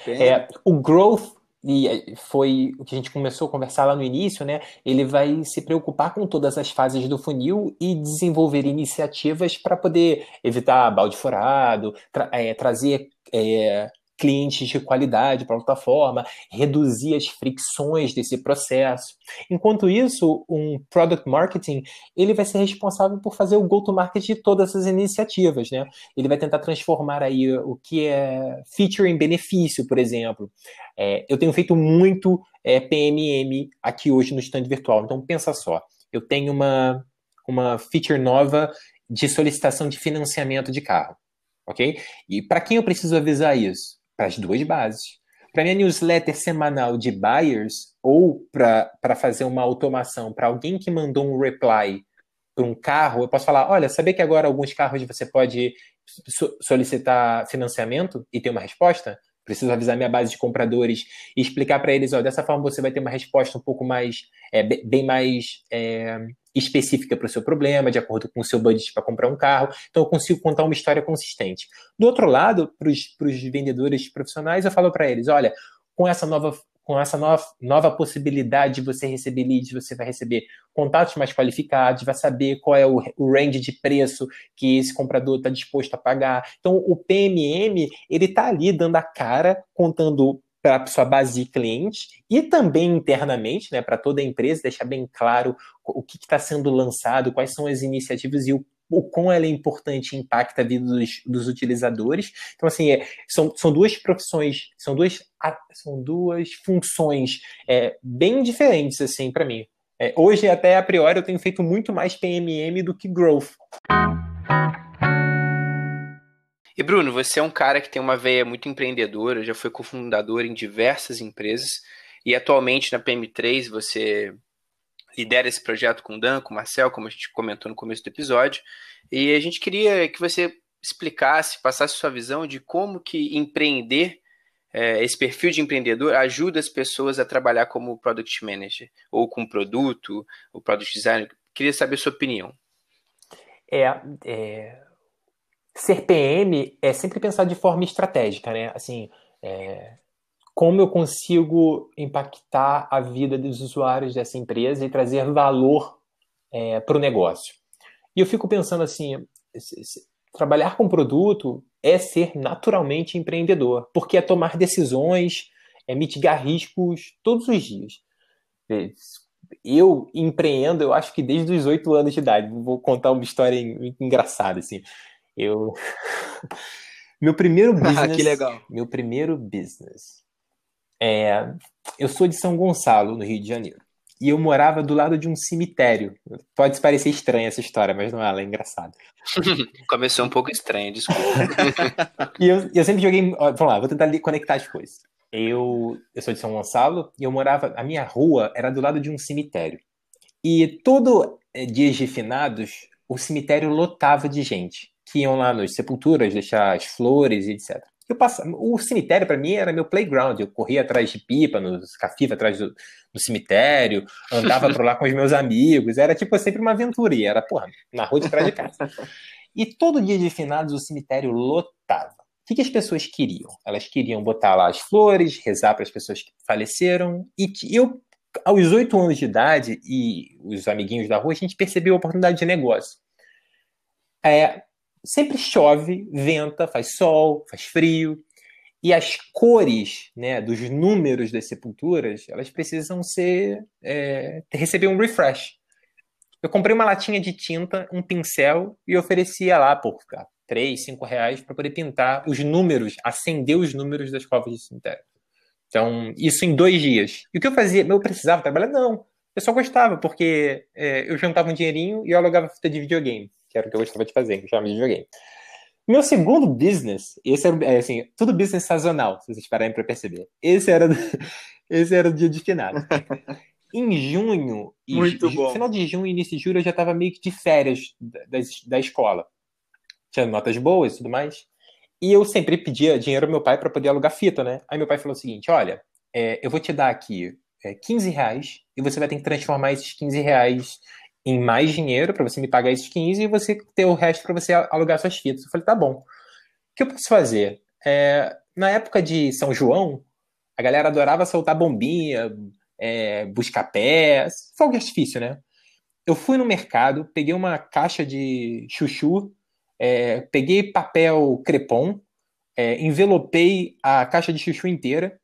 S2: É, o Growth e eh, foi o que a gente começou a conversar lá no início, né? Ele vai se preocupar com todas as fases do funil e desenvolver iniciativas para poder evitar balde furado, tra é, trazer é, clientes de qualidade para a plataforma, reduzir as fricções desse processo. Enquanto isso, um product marketing ele vai ser responsável por fazer o go-to-market de todas essas iniciativas, né? Ele vai tentar transformar aí o que é feature em benefício, por exemplo. É, eu tenho feito muito é, PMM aqui hoje no stand virtual. Então pensa só, eu tenho uma uma feature nova de solicitação de financiamento de carro, ok? E para quem eu preciso avisar isso? Para as duas bases. Para minha newsletter semanal de buyers ou para fazer uma automação para alguém que mandou um reply para um carro, eu posso falar: olha, sabia que agora alguns carros você pode solicitar financiamento e ter uma resposta? Preciso avisar minha base de compradores e explicar para eles: ó, dessa forma você vai ter uma resposta um pouco mais, é, bem mais é, específica para o seu problema, de acordo com o seu budget para comprar um carro. Então, eu consigo contar uma história consistente. Do outro lado, para os vendedores profissionais, eu falo para eles: olha, com essa nova com essa nova, nova possibilidade de você receber leads, você vai receber contatos mais qualificados, vai saber qual é o, o range de preço que esse comprador está disposto a pagar. Então, o PMM, ele está ali dando a cara, contando para sua base de clientes e também internamente, né, para toda a empresa, deixar bem claro o que está sendo lançado, quais são as iniciativas e o, o quão ela é importante e impacta a vida dos, dos utilizadores. Então, assim, é, são, são duas profissões, são duas, são duas funções é, bem diferentes, assim, para mim. É, hoje, até a priori, eu tenho feito muito mais PMM do que Growth.
S3: E Bruno, você é um cara que tem uma veia muito empreendedora, já foi cofundador em diversas empresas e atualmente na PM3 você lidera esse projeto com o Dan, com o Marcel, como a gente comentou no começo do episódio. E a gente queria que você explicasse, passasse sua visão de como que empreender, é, esse perfil de empreendedor, ajuda as pessoas a trabalhar como Product Manager, ou com produto, ou Product Designer. Queria saber a sua opinião.
S2: É, é, ser PM é sempre pensar de forma estratégica, né? Assim, é, como eu consigo impactar a vida dos usuários dessa empresa e trazer valor é, para o negócio. E eu fico pensando assim, trabalhar com produto é ser naturalmente empreendedor, porque é tomar decisões, é mitigar riscos todos os dias. É, eu empreendo, eu acho que desde os oito anos de idade. Vou contar uma história engraçada, assim. Eu... meu primeiro business...
S1: que legal.
S2: Meu primeiro business. É... Eu sou de São Gonçalo, no Rio de Janeiro e eu morava do lado de um cemitério. Pode parecer estranha essa história, mas não é, ela é engraçada.
S3: Começou um pouco estranho, desculpa.
S2: e eu, eu sempre joguei. Vamos lá, vou tentar conectar as coisas. Eu, eu sou de São Gonçalo e eu morava. A minha rua era do lado de um cemitério. E todo é, dias de finados, o cemitério lotava de gente que iam lá nas sepulturas deixar as flores e etc. Eu passava, o cemitério para mim era meu playground. Eu corria atrás de pipa, nos cafiva atrás do, do cemitério, andava por lá com os meus amigos. Era tipo sempre uma aventura. E era, porra, na rua de trás de casa. E todo dia de finados o cemitério lotava. O que, que as pessoas queriam? Elas queriam botar lá as flores, rezar para as pessoas que faleceram. E eu, aos oito anos de idade, e os amiguinhos da rua, a gente percebeu a oportunidade de negócio. É, sempre chove, venta, faz sol, faz frio. E as cores né, dos números das sepulturas, elas precisam ser é, receber um refresh. Eu comprei uma latinha de tinta, um pincel e oferecia lá por 3, 5 reais para poder pintar os números, acender os números das covas de cemitério. Então, isso em dois dias. E o que eu fazia? Eu precisava trabalhar? Não. Eu só gostava, porque é, eu juntava um dinheirinho e eu alugava fita de videogame que era o que eu gostava de fazer, que eu de videogame. Meu segundo business, esse era, é, assim, tudo business sazonal, se vocês pararem para perceber. Esse era, esse era o dia de finado. em junho,
S1: Muito
S2: e,
S1: bom.
S2: final de junho e início de julho, eu já estava meio que de férias da, da escola. Tinha notas boas e tudo mais. E eu sempre pedia dinheiro ao meu pai para poder alugar fita, né? Aí meu pai falou o seguinte: olha, é, eu vou te dar aqui é, 15 reais e você vai ter que transformar esses 15 reais em mais dinheiro para você me pagar esses 15 e você ter o resto para você alugar suas fitas. Eu falei, tá bom. O que eu posso fazer? É, na época de São João, a galera adorava soltar bombinha, é, buscar pés, fogo de artifício, né? Eu fui no mercado, peguei uma caixa de chuchu, é, peguei papel crepom, é, envelopei a caixa de chuchu inteira,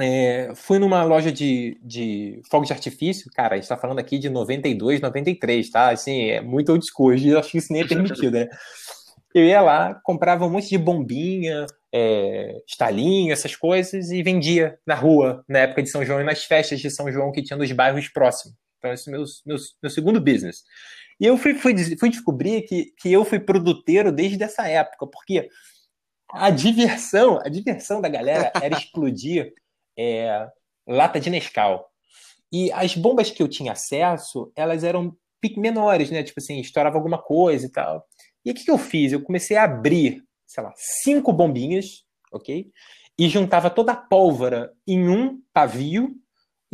S2: é, fui numa loja de, de fogos de artifício, cara, a gente tá falando aqui de 92, 93, tá? Assim, é muito old school, acho que isso nem é permitido, né? Eu ia lá, comprava um monte de bombinha, é, estalinho, essas coisas, e vendia na rua, na época de São João e nas festas de São João que tinha nos bairros próximos. Então, esse é meu, meu, meu segundo business. E eu fui, fui, fui descobrir que, que eu fui produteiro desde essa época, porque a diversão, a diversão da galera era explodir é, lata de Nescau. E as bombas que eu tinha acesso, elas eram menores, né? Tipo assim, estourava alguma coisa e tal. E o que, que eu fiz? Eu comecei a abrir, sei lá, cinco bombinhas, ok? E juntava toda a pólvora em um pavio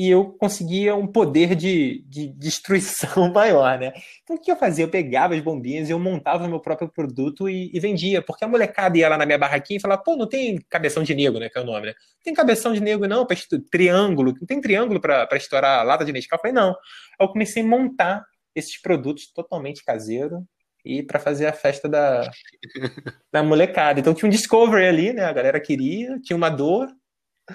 S2: e eu conseguia um poder de, de destruição maior, né? Então o que eu fazia? Eu pegava as bombinhas e eu montava meu próprio produto e, e, vendia, porque a molecada ia lá na minha barraquinha e falava, pô, não tem cabeção de negro, né? Que é o nome, né? Não tem cabeção de negro, não, para triângulo, não tem triângulo para estourar lata de Nescau? Eu falei, não. Eu comecei a montar esses produtos totalmente caseiro e para fazer a festa da, da molecada. Então tinha um discovery ali, né? A galera queria, tinha uma dor,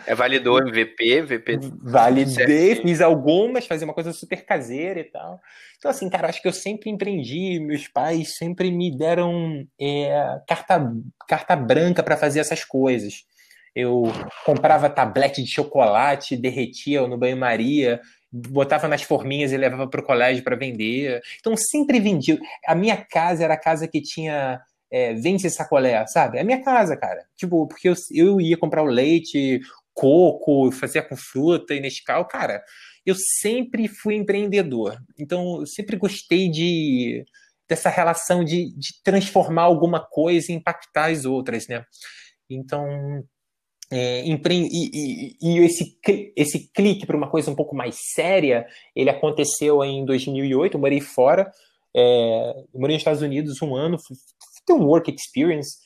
S3: é validou MVP, MVP.
S2: Validei, fiz algumas, fazia uma coisa super caseira e tal. Então, assim, cara, acho que eu sempre empreendi, meus pais sempre me deram é, carta, carta branca para fazer essas coisas. Eu comprava tablete de chocolate, derretia no banho-maria, botava nas forminhas e levava para o colégio para vender. Então, sempre vendi. A minha casa era a casa que tinha é, vende sacolé, sabe? É a minha casa, cara. Tipo, porque eu, eu ia comprar o leite, coco, fazia com fruta e Nescau, cara, eu sempre fui empreendedor. Então, eu sempre gostei de dessa relação de, de transformar alguma coisa e impactar as outras, né? Então, é, empre... e, e, e, esse, esse clique para uma coisa um pouco mais séria, ele aconteceu em 2008, eu morei fora, é, eu morei nos Estados Unidos um ano, fui ter um work experience,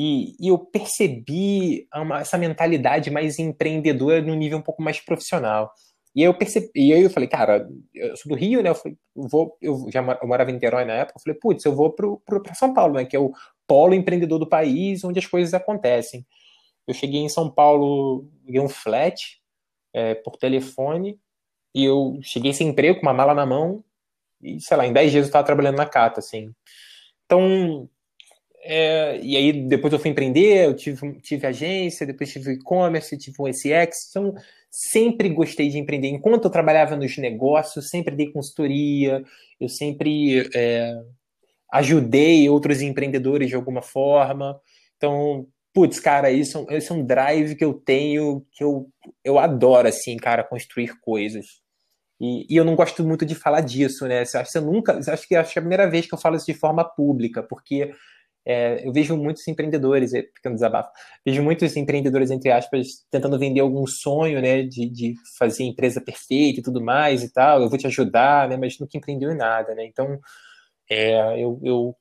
S2: e, e eu percebi uma, essa mentalidade mais empreendedora no nível um pouco mais profissional. E aí eu percebi, e aí eu falei, cara, eu sou do Rio, né? Eu falei, vou, eu já morava em Niterói na época, eu falei, putz, eu vou para São Paulo, né? Que é o polo empreendedor do país, onde as coisas acontecem. Eu cheguei em São Paulo, liguei um flat é, por telefone, e eu cheguei sem emprego, com uma mala na mão, e sei lá, em 10 dias eu estava trabalhando na Cata, assim. Então, é, e aí depois eu fui empreender, eu tive, tive agência, depois tive e-commerce, tive um SX, então sempre gostei de empreender. Enquanto eu trabalhava nos negócios, sempre dei consultoria, eu sempre é, ajudei outros empreendedores de alguma forma. Então, putz, cara, isso, isso é um drive que eu tenho, que eu, eu adoro, assim, cara, construir coisas. E, e, eu não gosto muito de falar disso, né? Acho nunca, que acho que é a primeira vez que eu falo isso de forma pública, porque é, eu vejo muitos empreendedores, é, pequeno desabafo, vejo muitos empreendedores, entre aspas, tentando vender algum sonho, né, de, de fazer empresa perfeita e tudo mais e tal, eu vou te ajudar, né, mas nunca empreendeu em nada, né, então é, eu, eu,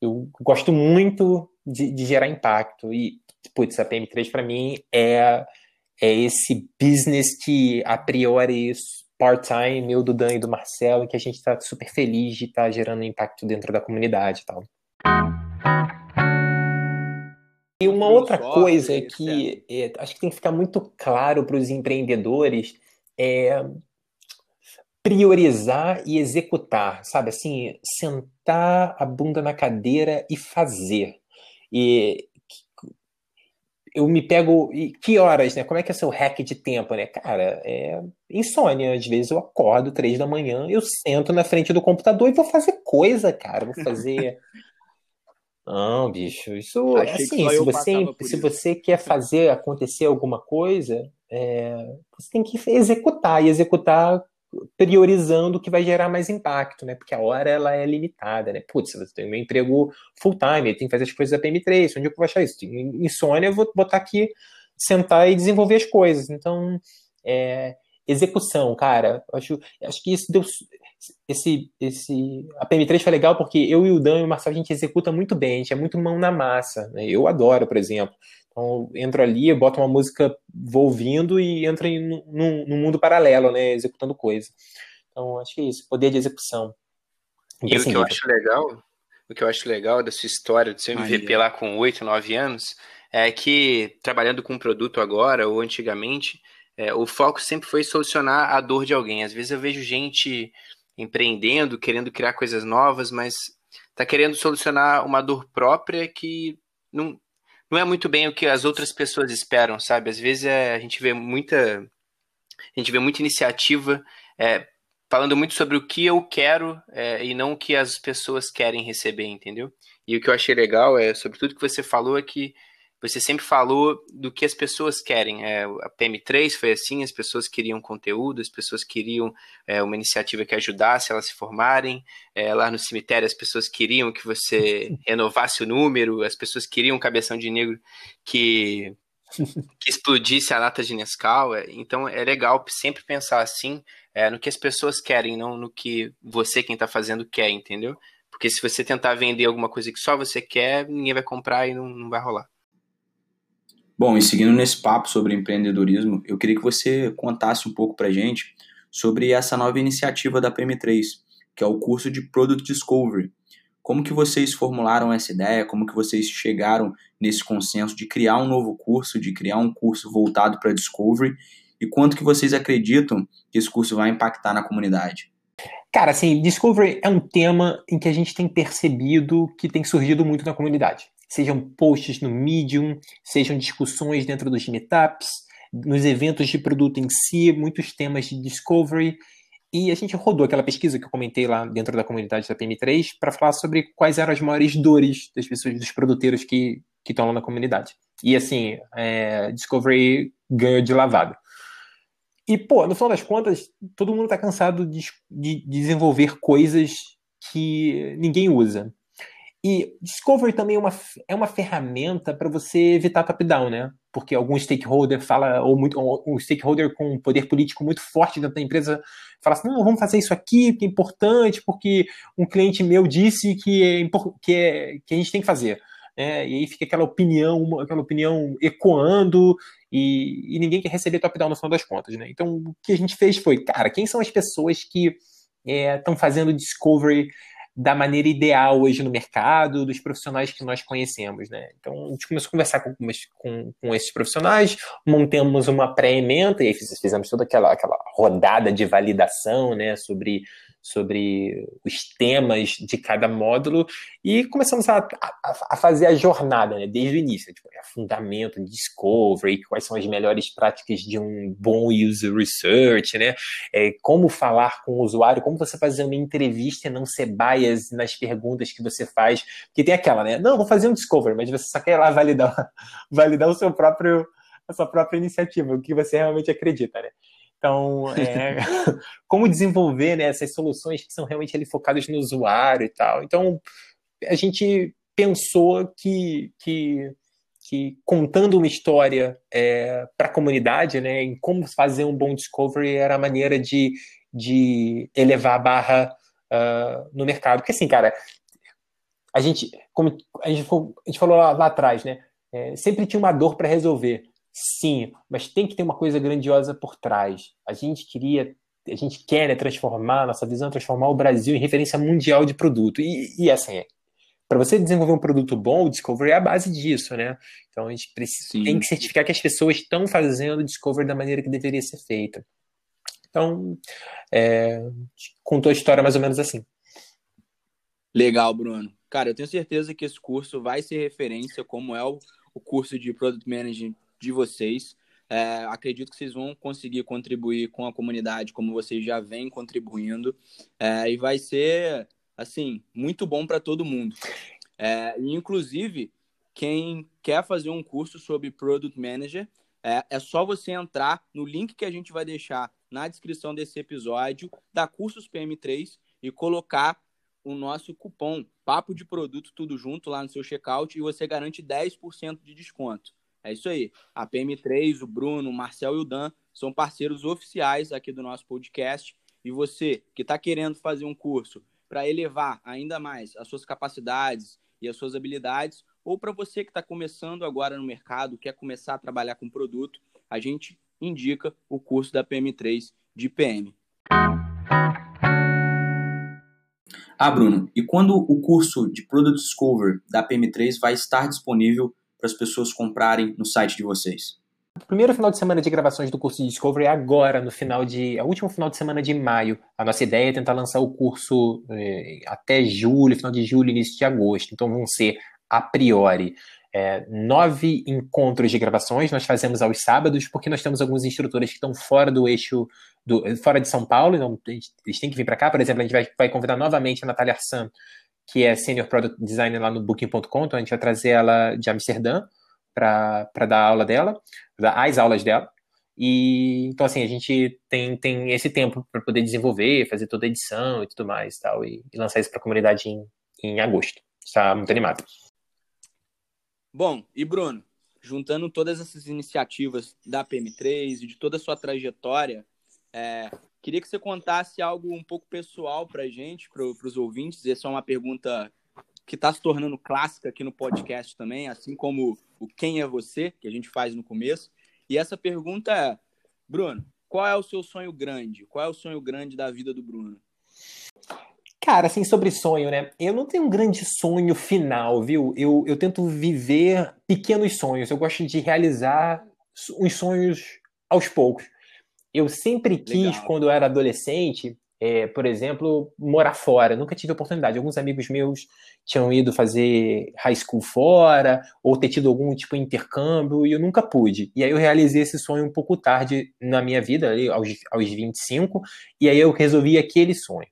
S2: eu gosto muito de, de gerar impacto e, putz, a PM3 para mim é, é esse business que a priori part-time, meu, do Dan e do Marcelo, que a gente está super feliz de estar tá gerando impacto dentro da comunidade e tal. E uma outra coisa que é, acho que tem que ficar muito claro para os empreendedores é priorizar e executar, sabe? Assim, sentar a bunda na cadeira e fazer. E eu me pego. E que horas, né? Como é que é seu hack de tempo, né? Cara, é insônia. Às vezes eu acordo três da manhã, eu sento na frente do computador e vou fazer coisa, cara. Vou fazer Não, bicho, isso Achei assim, se você, se você quer fazer acontecer alguma coisa, é, você tem que executar e executar priorizando o que vai gerar mais impacto, né? Porque a hora ela é limitada, né? Putz, você tem um emprego full time, tem que fazer as coisas da PM3, onde eu vou achar isso? Insônia, eu vou botar aqui, sentar e desenvolver as coisas. Então, é, execução, cara, acho, acho que isso deu, esse, esse, a PM3 foi legal porque eu e o Dan e o Marcelo a gente executa muito bem, a gente é muito mão na massa. Né? Eu adoro, por exemplo. Então, eu entro ali, eu boto uma música, vou ouvindo e entro em, num, num mundo paralelo, né? Executando coisa. Então, acho que é isso, poder de execução.
S3: E o que eu acho legal, o que eu acho legal da sua história, do seu MVP lá com 8, 9 anos, é que trabalhando com um produto agora ou antigamente, é, o foco sempre foi solucionar a dor de alguém. Às vezes eu vejo gente empreendendo, querendo criar coisas novas, mas está querendo solucionar uma dor própria que não, não é muito bem o que as outras pessoas esperam, sabe? Às vezes é, a gente vê muita a gente vê muita iniciativa é, falando muito sobre o que eu quero é, e não o que as pessoas querem receber, entendeu? E o que eu achei legal é, sobre tudo que você falou, é que você sempre falou do que as pessoas querem. É, a PM3 foi assim, as pessoas queriam conteúdo, as pessoas queriam é, uma iniciativa que ajudasse elas a se formarem. É, lá no cemitério, as pessoas queriam que você renovasse o número, as pessoas queriam um cabeção de negro que, que explodisse a lata de Nescau. É, então é legal sempre pensar assim, é, no que as pessoas querem, não no que você, quem está fazendo, quer, entendeu? Porque se você tentar vender alguma coisa que só você quer, ninguém vai comprar e não, não vai rolar.
S1: Bom, e seguindo nesse papo sobre empreendedorismo, eu queria que você contasse um pouco para gente sobre essa nova iniciativa da PM3, que é o curso de Product Discovery. Como que vocês formularam essa ideia? Como que vocês chegaram nesse consenso de criar um novo curso, de criar um curso voltado para Discovery? E quanto que vocês acreditam que esse curso vai impactar na comunidade?
S2: Cara, assim, Discovery é um tema em que a gente tem percebido que tem surgido muito na comunidade sejam posts no Medium, sejam discussões dentro dos meetups, nos eventos de produto em si, muitos temas de discovery. E a gente rodou aquela pesquisa que eu comentei lá dentro da comunidade da PM3 para falar sobre quais eram as maiores dores das pessoas, dos produtores que, que estão lá na comunidade. E assim, é, Discovery ganhou de lavado. E, pô, no final das contas, todo mundo está cansado de, de desenvolver coisas que ninguém usa. E Discovery também é uma, é uma ferramenta para você evitar top-down, né? Porque algum stakeholder fala, ou, muito, ou um stakeholder com um poder político muito forte dentro da empresa fala assim: não, vamos fazer isso aqui, porque é importante, porque um cliente meu disse que, é, que, é, que a gente tem que fazer. É, e aí fica aquela opinião, aquela opinião ecoando, e, e ninguém quer receber top-down no final das contas, né? Então, o que a gente fez foi, cara, quem são as pessoas que estão é, fazendo discovery da maneira ideal hoje no mercado, dos profissionais que nós conhecemos, né? Então, a gente começou a conversar com, com, com esses profissionais, montamos uma pré-ementa e aí fizemos toda aquela, aquela rodada de validação, né, sobre sobre os temas de cada módulo e começamos a, a, a fazer a jornada, né, desde o início, tipo, é fundamento, discovery, quais são as melhores práticas de um bom user research, né, é, como falar com o usuário, como você fazer uma entrevista e não ser bias nas perguntas que você faz, porque tem aquela, né, não, vou fazer um discovery, mas você só quer lá validar, validar o seu próprio a sua própria iniciativa, o que você realmente acredita, né? Então, é, como desenvolver né, essas soluções que são realmente ali, focadas no usuário e tal. Então, a gente pensou que, que, que contando uma história é, para a comunidade, né, em como fazer um bom discovery, era a maneira de, de elevar a barra uh, no mercado. Porque, assim, cara, a gente, como a gente, falou lá, lá atrás, né, é, sempre tinha uma dor para resolver. Sim, mas tem que ter uma coisa grandiosa por trás. A gente queria, a gente quer né, transformar, nossa visão é transformar o Brasil em referência mundial de produto. E, e assim, é, para você desenvolver um produto bom, o Discovery é a base disso, né? Então a gente precisa, tem que certificar que as pessoas estão fazendo o Discovery da maneira que deveria ser feita. Então, é, contou a história mais ou menos assim.
S1: Legal, Bruno. Cara, eu tenho certeza que esse curso vai ser referência, como é o, o curso de Product Management de vocês. É, acredito que vocês vão conseguir contribuir com a comunidade como vocês já vêm contribuindo é, e vai ser assim muito bom para todo mundo. É, inclusive quem quer fazer um curso sobre Product Manager é, é só você entrar no link que a gente vai deixar na descrição desse episódio da Cursos PM3 e colocar o nosso cupom Papo de Produto Tudo Junto lá no seu checkout e você garante 10% de desconto. É isso aí. A PM3, o Bruno, o Marcel e o Dan são parceiros oficiais aqui do nosso podcast. E você que está querendo fazer um curso para elevar ainda mais as suas capacidades e as suas habilidades, ou para você que está começando agora no mercado, quer começar a trabalhar com produto, a gente indica o curso da PM3 de PM. Ah, Bruno, e quando o curso de Product Discover da PM3 vai estar disponível para as pessoas comprarem no site de vocês?
S2: O primeiro final de semana de gravações do curso de Discovery é agora, no final de. É o último final de semana de maio. A nossa ideia é tentar lançar o curso eh, até julho, final de julho, início de agosto. Então vão ser, a priori, é, nove encontros de gravações. Nós fazemos aos sábados, porque nós temos alguns instrutores que estão fora do eixo, do, fora de São Paulo, então eles têm que vir para cá. Por exemplo, a gente vai, vai convidar novamente a Natália Arsan que é Senior Product Designer lá no Booking.com, então a gente vai trazer ela de Amsterdã para dar aula dela, dar as aulas dela. E então assim, a gente tem, tem esse tempo para poder desenvolver, fazer toda a edição e tudo mais tal, e, e lançar isso para a comunidade em, em agosto. Está muito animado.
S1: Bom, e Bruno, juntando todas essas iniciativas da PM3 e de toda a sua trajetória, é, Queria que você contasse algo um pouco pessoal para gente, para os ouvintes. Essa é uma pergunta que está se tornando clássica aqui no podcast também, assim como o Quem é Você, que a gente faz no começo. E essa pergunta é, Bruno, qual é o seu sonho grande? Qual é o sonho grande da vida do Bruno?
S2: Cara, assim, sobre sonho, né? Eu não tenho um grande sonho final, viu? Eu, eu tento viver pequenos sonhos. Eu gosto de realizar os sonhos aos poucos. Eu sempre quis, Legal. quando eu era adolescente, é, por exemplo, morar fora. Nunca tive oportunidade. Alguns amigos meus tinham ido fazer high school fora, ou ter tido algum tipo de intercâmbio, e eu nunca pude. E aí eu realizei esse sonho um pouco tarde na minha vida, ali, aos, aos 25, e aí eu resolvi aquele sonho.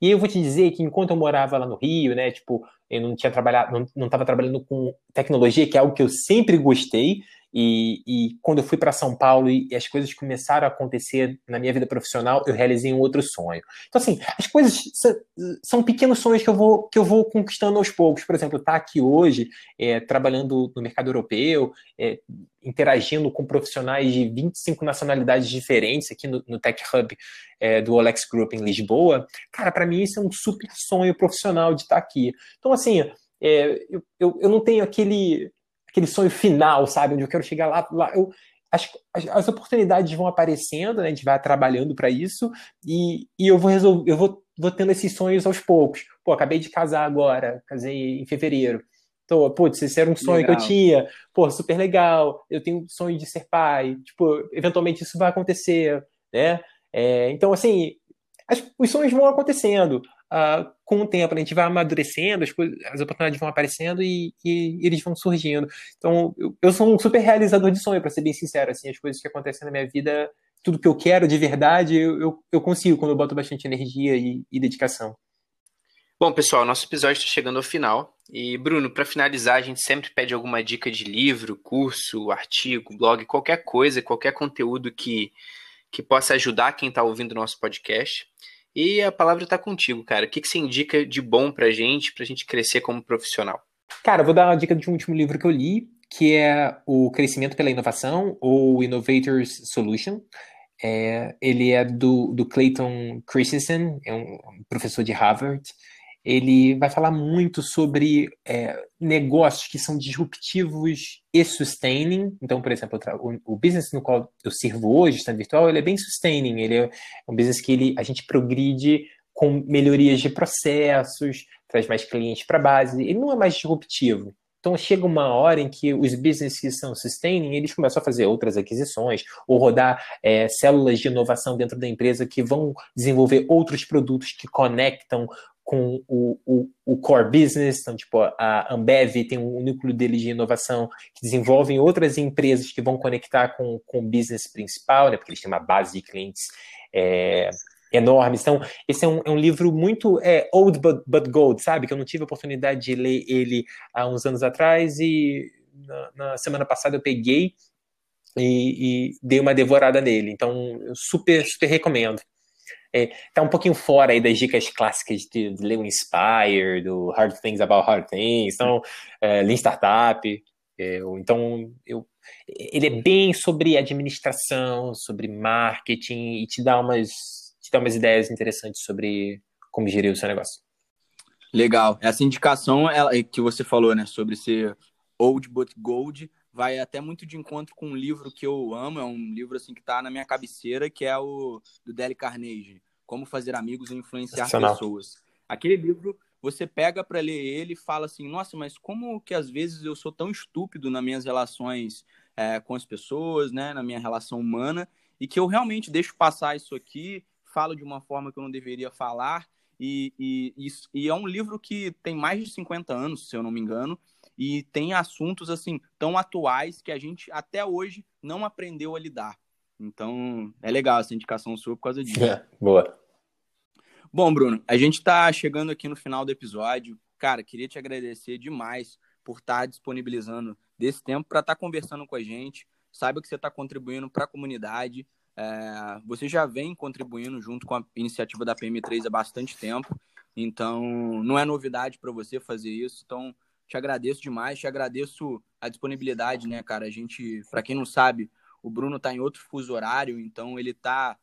S2: E eu vou te dizer que enquanto eu morava lá no Rio, né, tipo, eu não tinha trabalhado, não estava trabalhando com tecnologia, que é algo que eu sempre gostei, e, e quando eu fui para São Paulo e, e, as coisas começaram a acontecer na minha vida profissional, eu realizei um outro sonho. Então, assim, as coisas são, pequenos sonhos que eu vou, que eu vou conquistando aos poucos. Por exemplo, estar tá aqui hoje, é, trabalhando no mercado europeu, é, interagindo com profissionais de 25 nacionalidades diferentes aqui no, no Tech Hub é, do Olex Group em Lisboa, cara, para mim isso é um super sonho profissional de estar tá aqui. Então, assim, é, eu, eu, eu não tenho aquele aquele sonho final, sabe? Onde eu quero chegar lá. lá. Eu, as, as, as, oportunidades vão aparecendo, né? a gente vai trabalhando para isso, e, e eu vou resolver, eu vou, vou tendo esses sonhos aos poucos. Pô, acabei de casar agora, casei em fevereiro. Então, putz, esse era um sonho legal. que eu tinha. Pô, super legal. Eu tenho um sonho de ser pai. Tipo, eventualmente isso vai acontecer, né? É, então, assim, as, os sonhos vão acontecendo. Uh, com o tempo, a gente vai amadurecendo, as, coisas, as oportunidades vão aparecendo e, e, e eles vão surgindo. Então, eu, eu, sou um super realizador de sonho, para ser bem sincero. Assim, as coisas que acontecem na minha vida, tudo que eu quero de verdade, eu, eu, eu consigo quando eu boto bastante energia e, e dedicação.
S3: Bom, pessoal, nosso episódio está chegando ao final. E, Bruno, para finalizar, a gente sempre pede alguma dica de livro, curso, artigo, blog, qualquer coisa, qualquer conteúdo que, que possa ajudar quem está ouvindo o nosso podcast. E a palavra está contigo, cara. O que, que você indica de bom para a gente, para a gente crescer como profissional?
S2: Cara, vou dar uma dica de um último livro que eu li, que é O Crescimento pela Inovação, ou Innovators Solution. É, ele é do, do Clayton Christensen, é um professor de Harvard ele vai falar muito sobre é, negócios que são disruptivos e sustaining. Então, por exemplo, o, business no qual eu sirvo hoje, estando virtual, ele é bem sustaining. Ele é um business que ele, a gente progride com melhorias de processos, traz mais clientes para a base. Ele não é mais disruptivo. Então chega uma hora em que os businesses que são sustaining, eles começam a fazer outras aquisições ou rodar é, células de inovação dentro da empresa que vão desenvolver outros produtos que conectam com o, o, o, core business, então, tipo, a Ambev tem um núcleo dele de inovação que desenvolvem outras empresas que vão conectar com, com o business principal, né, porque eles têm uma base de clientes é, enorme. Então, esse é um, é um livro muito é, old but, but, gold, sabe? Que eu não tive a oportunidade de ler ele há uns anos atrás e na, na semana passada eu peguei e, e, dei uma devorada nele. Então, eu super, super recomendo é, tá um pouquinho fora aí das dicas clássicas de, de ler o Inspire, do Hard Things About Hard Things, então, é, Lean Startup. É, então, eu, ele é bem sobre administração, sobre marketing e te dá umas, te dá umas ideias interessantes sobre como gerir o seu negócio.
S1: Legal. Essa indicação que você falou, né, sobre ser old but gold, vai até muito de encontro com um livro que eu amo, é um livro assim que está na minha cabeceira, que é o do Dale Carnegie, Como Fazer Amigos e Influenciar Pessoas. Aquele livro, você pega para ler ele e fala assim, nossa, mas como que às vezes eu sou tão estúpido nas minhas relações é, com as pessoas, né, na minha relação humana, e que eu realmente deixo passar isso aqui, falo de uma forma que eu não deveria falar, e, e, e, é um livro que tem mais de 50 anos, se eu não me engano, e tem assuntos assim tão atuais que a gente até hoje não aprendeu a lidar. Então, é legal essa indicação sua por causa disso.
S2: É, boa.
S1: Bom, Bruno, a gente está chegando aqui no final do episódio. Cara, queria te agradecer demais por estar tá disponibilizando desse tempo para estar tá conversando com a gente. Saiba que você está contribuindo para a comunidade. É, você já vem contribuindo junto com a iniciativa da PM3 há bastante tempo. Então, não é novidade para você fazer isso. Então, te agradeço demais, te agradeço a disponibilidade, né, cara? A gente, para quem não sabe, o Bruno tá em outro fuso horário, então ele tá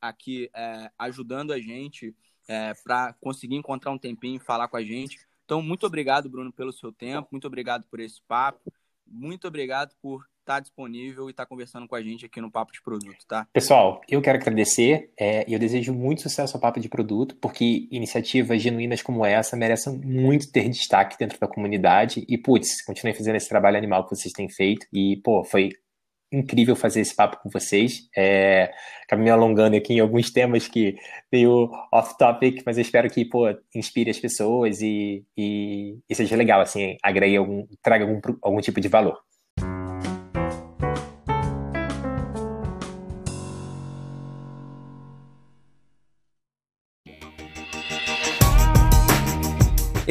S1: aqui é, ajudando a gente é, para conseguir encontrar um tempinho e falar com a gente. Então, muito obrigado, Bruno, pelo seu tempo, muito obrigado por esse papo, muito obrigado por está disponível e está conversando com a gente aqui no Papo de Produto, tá?
S2: Pessoal, eu quero agradecer é, e eu desejo muito sucesso ao Papo de Produto, porque iniciativas genuínas como essa merecem muito ter destaque dentro da comunidade e, putz, continuem fazendo esse trabalho animal que vocês têm feito e, pô, foi incrível fazer esse papo com vocês. É, acabei me alongando aqui em alguns temas que meio off-topic, mas eu espero que, pô, inspire as pessoas e, e, e seja legal, assim, agregue algum, traga algum, algum tipo de valor.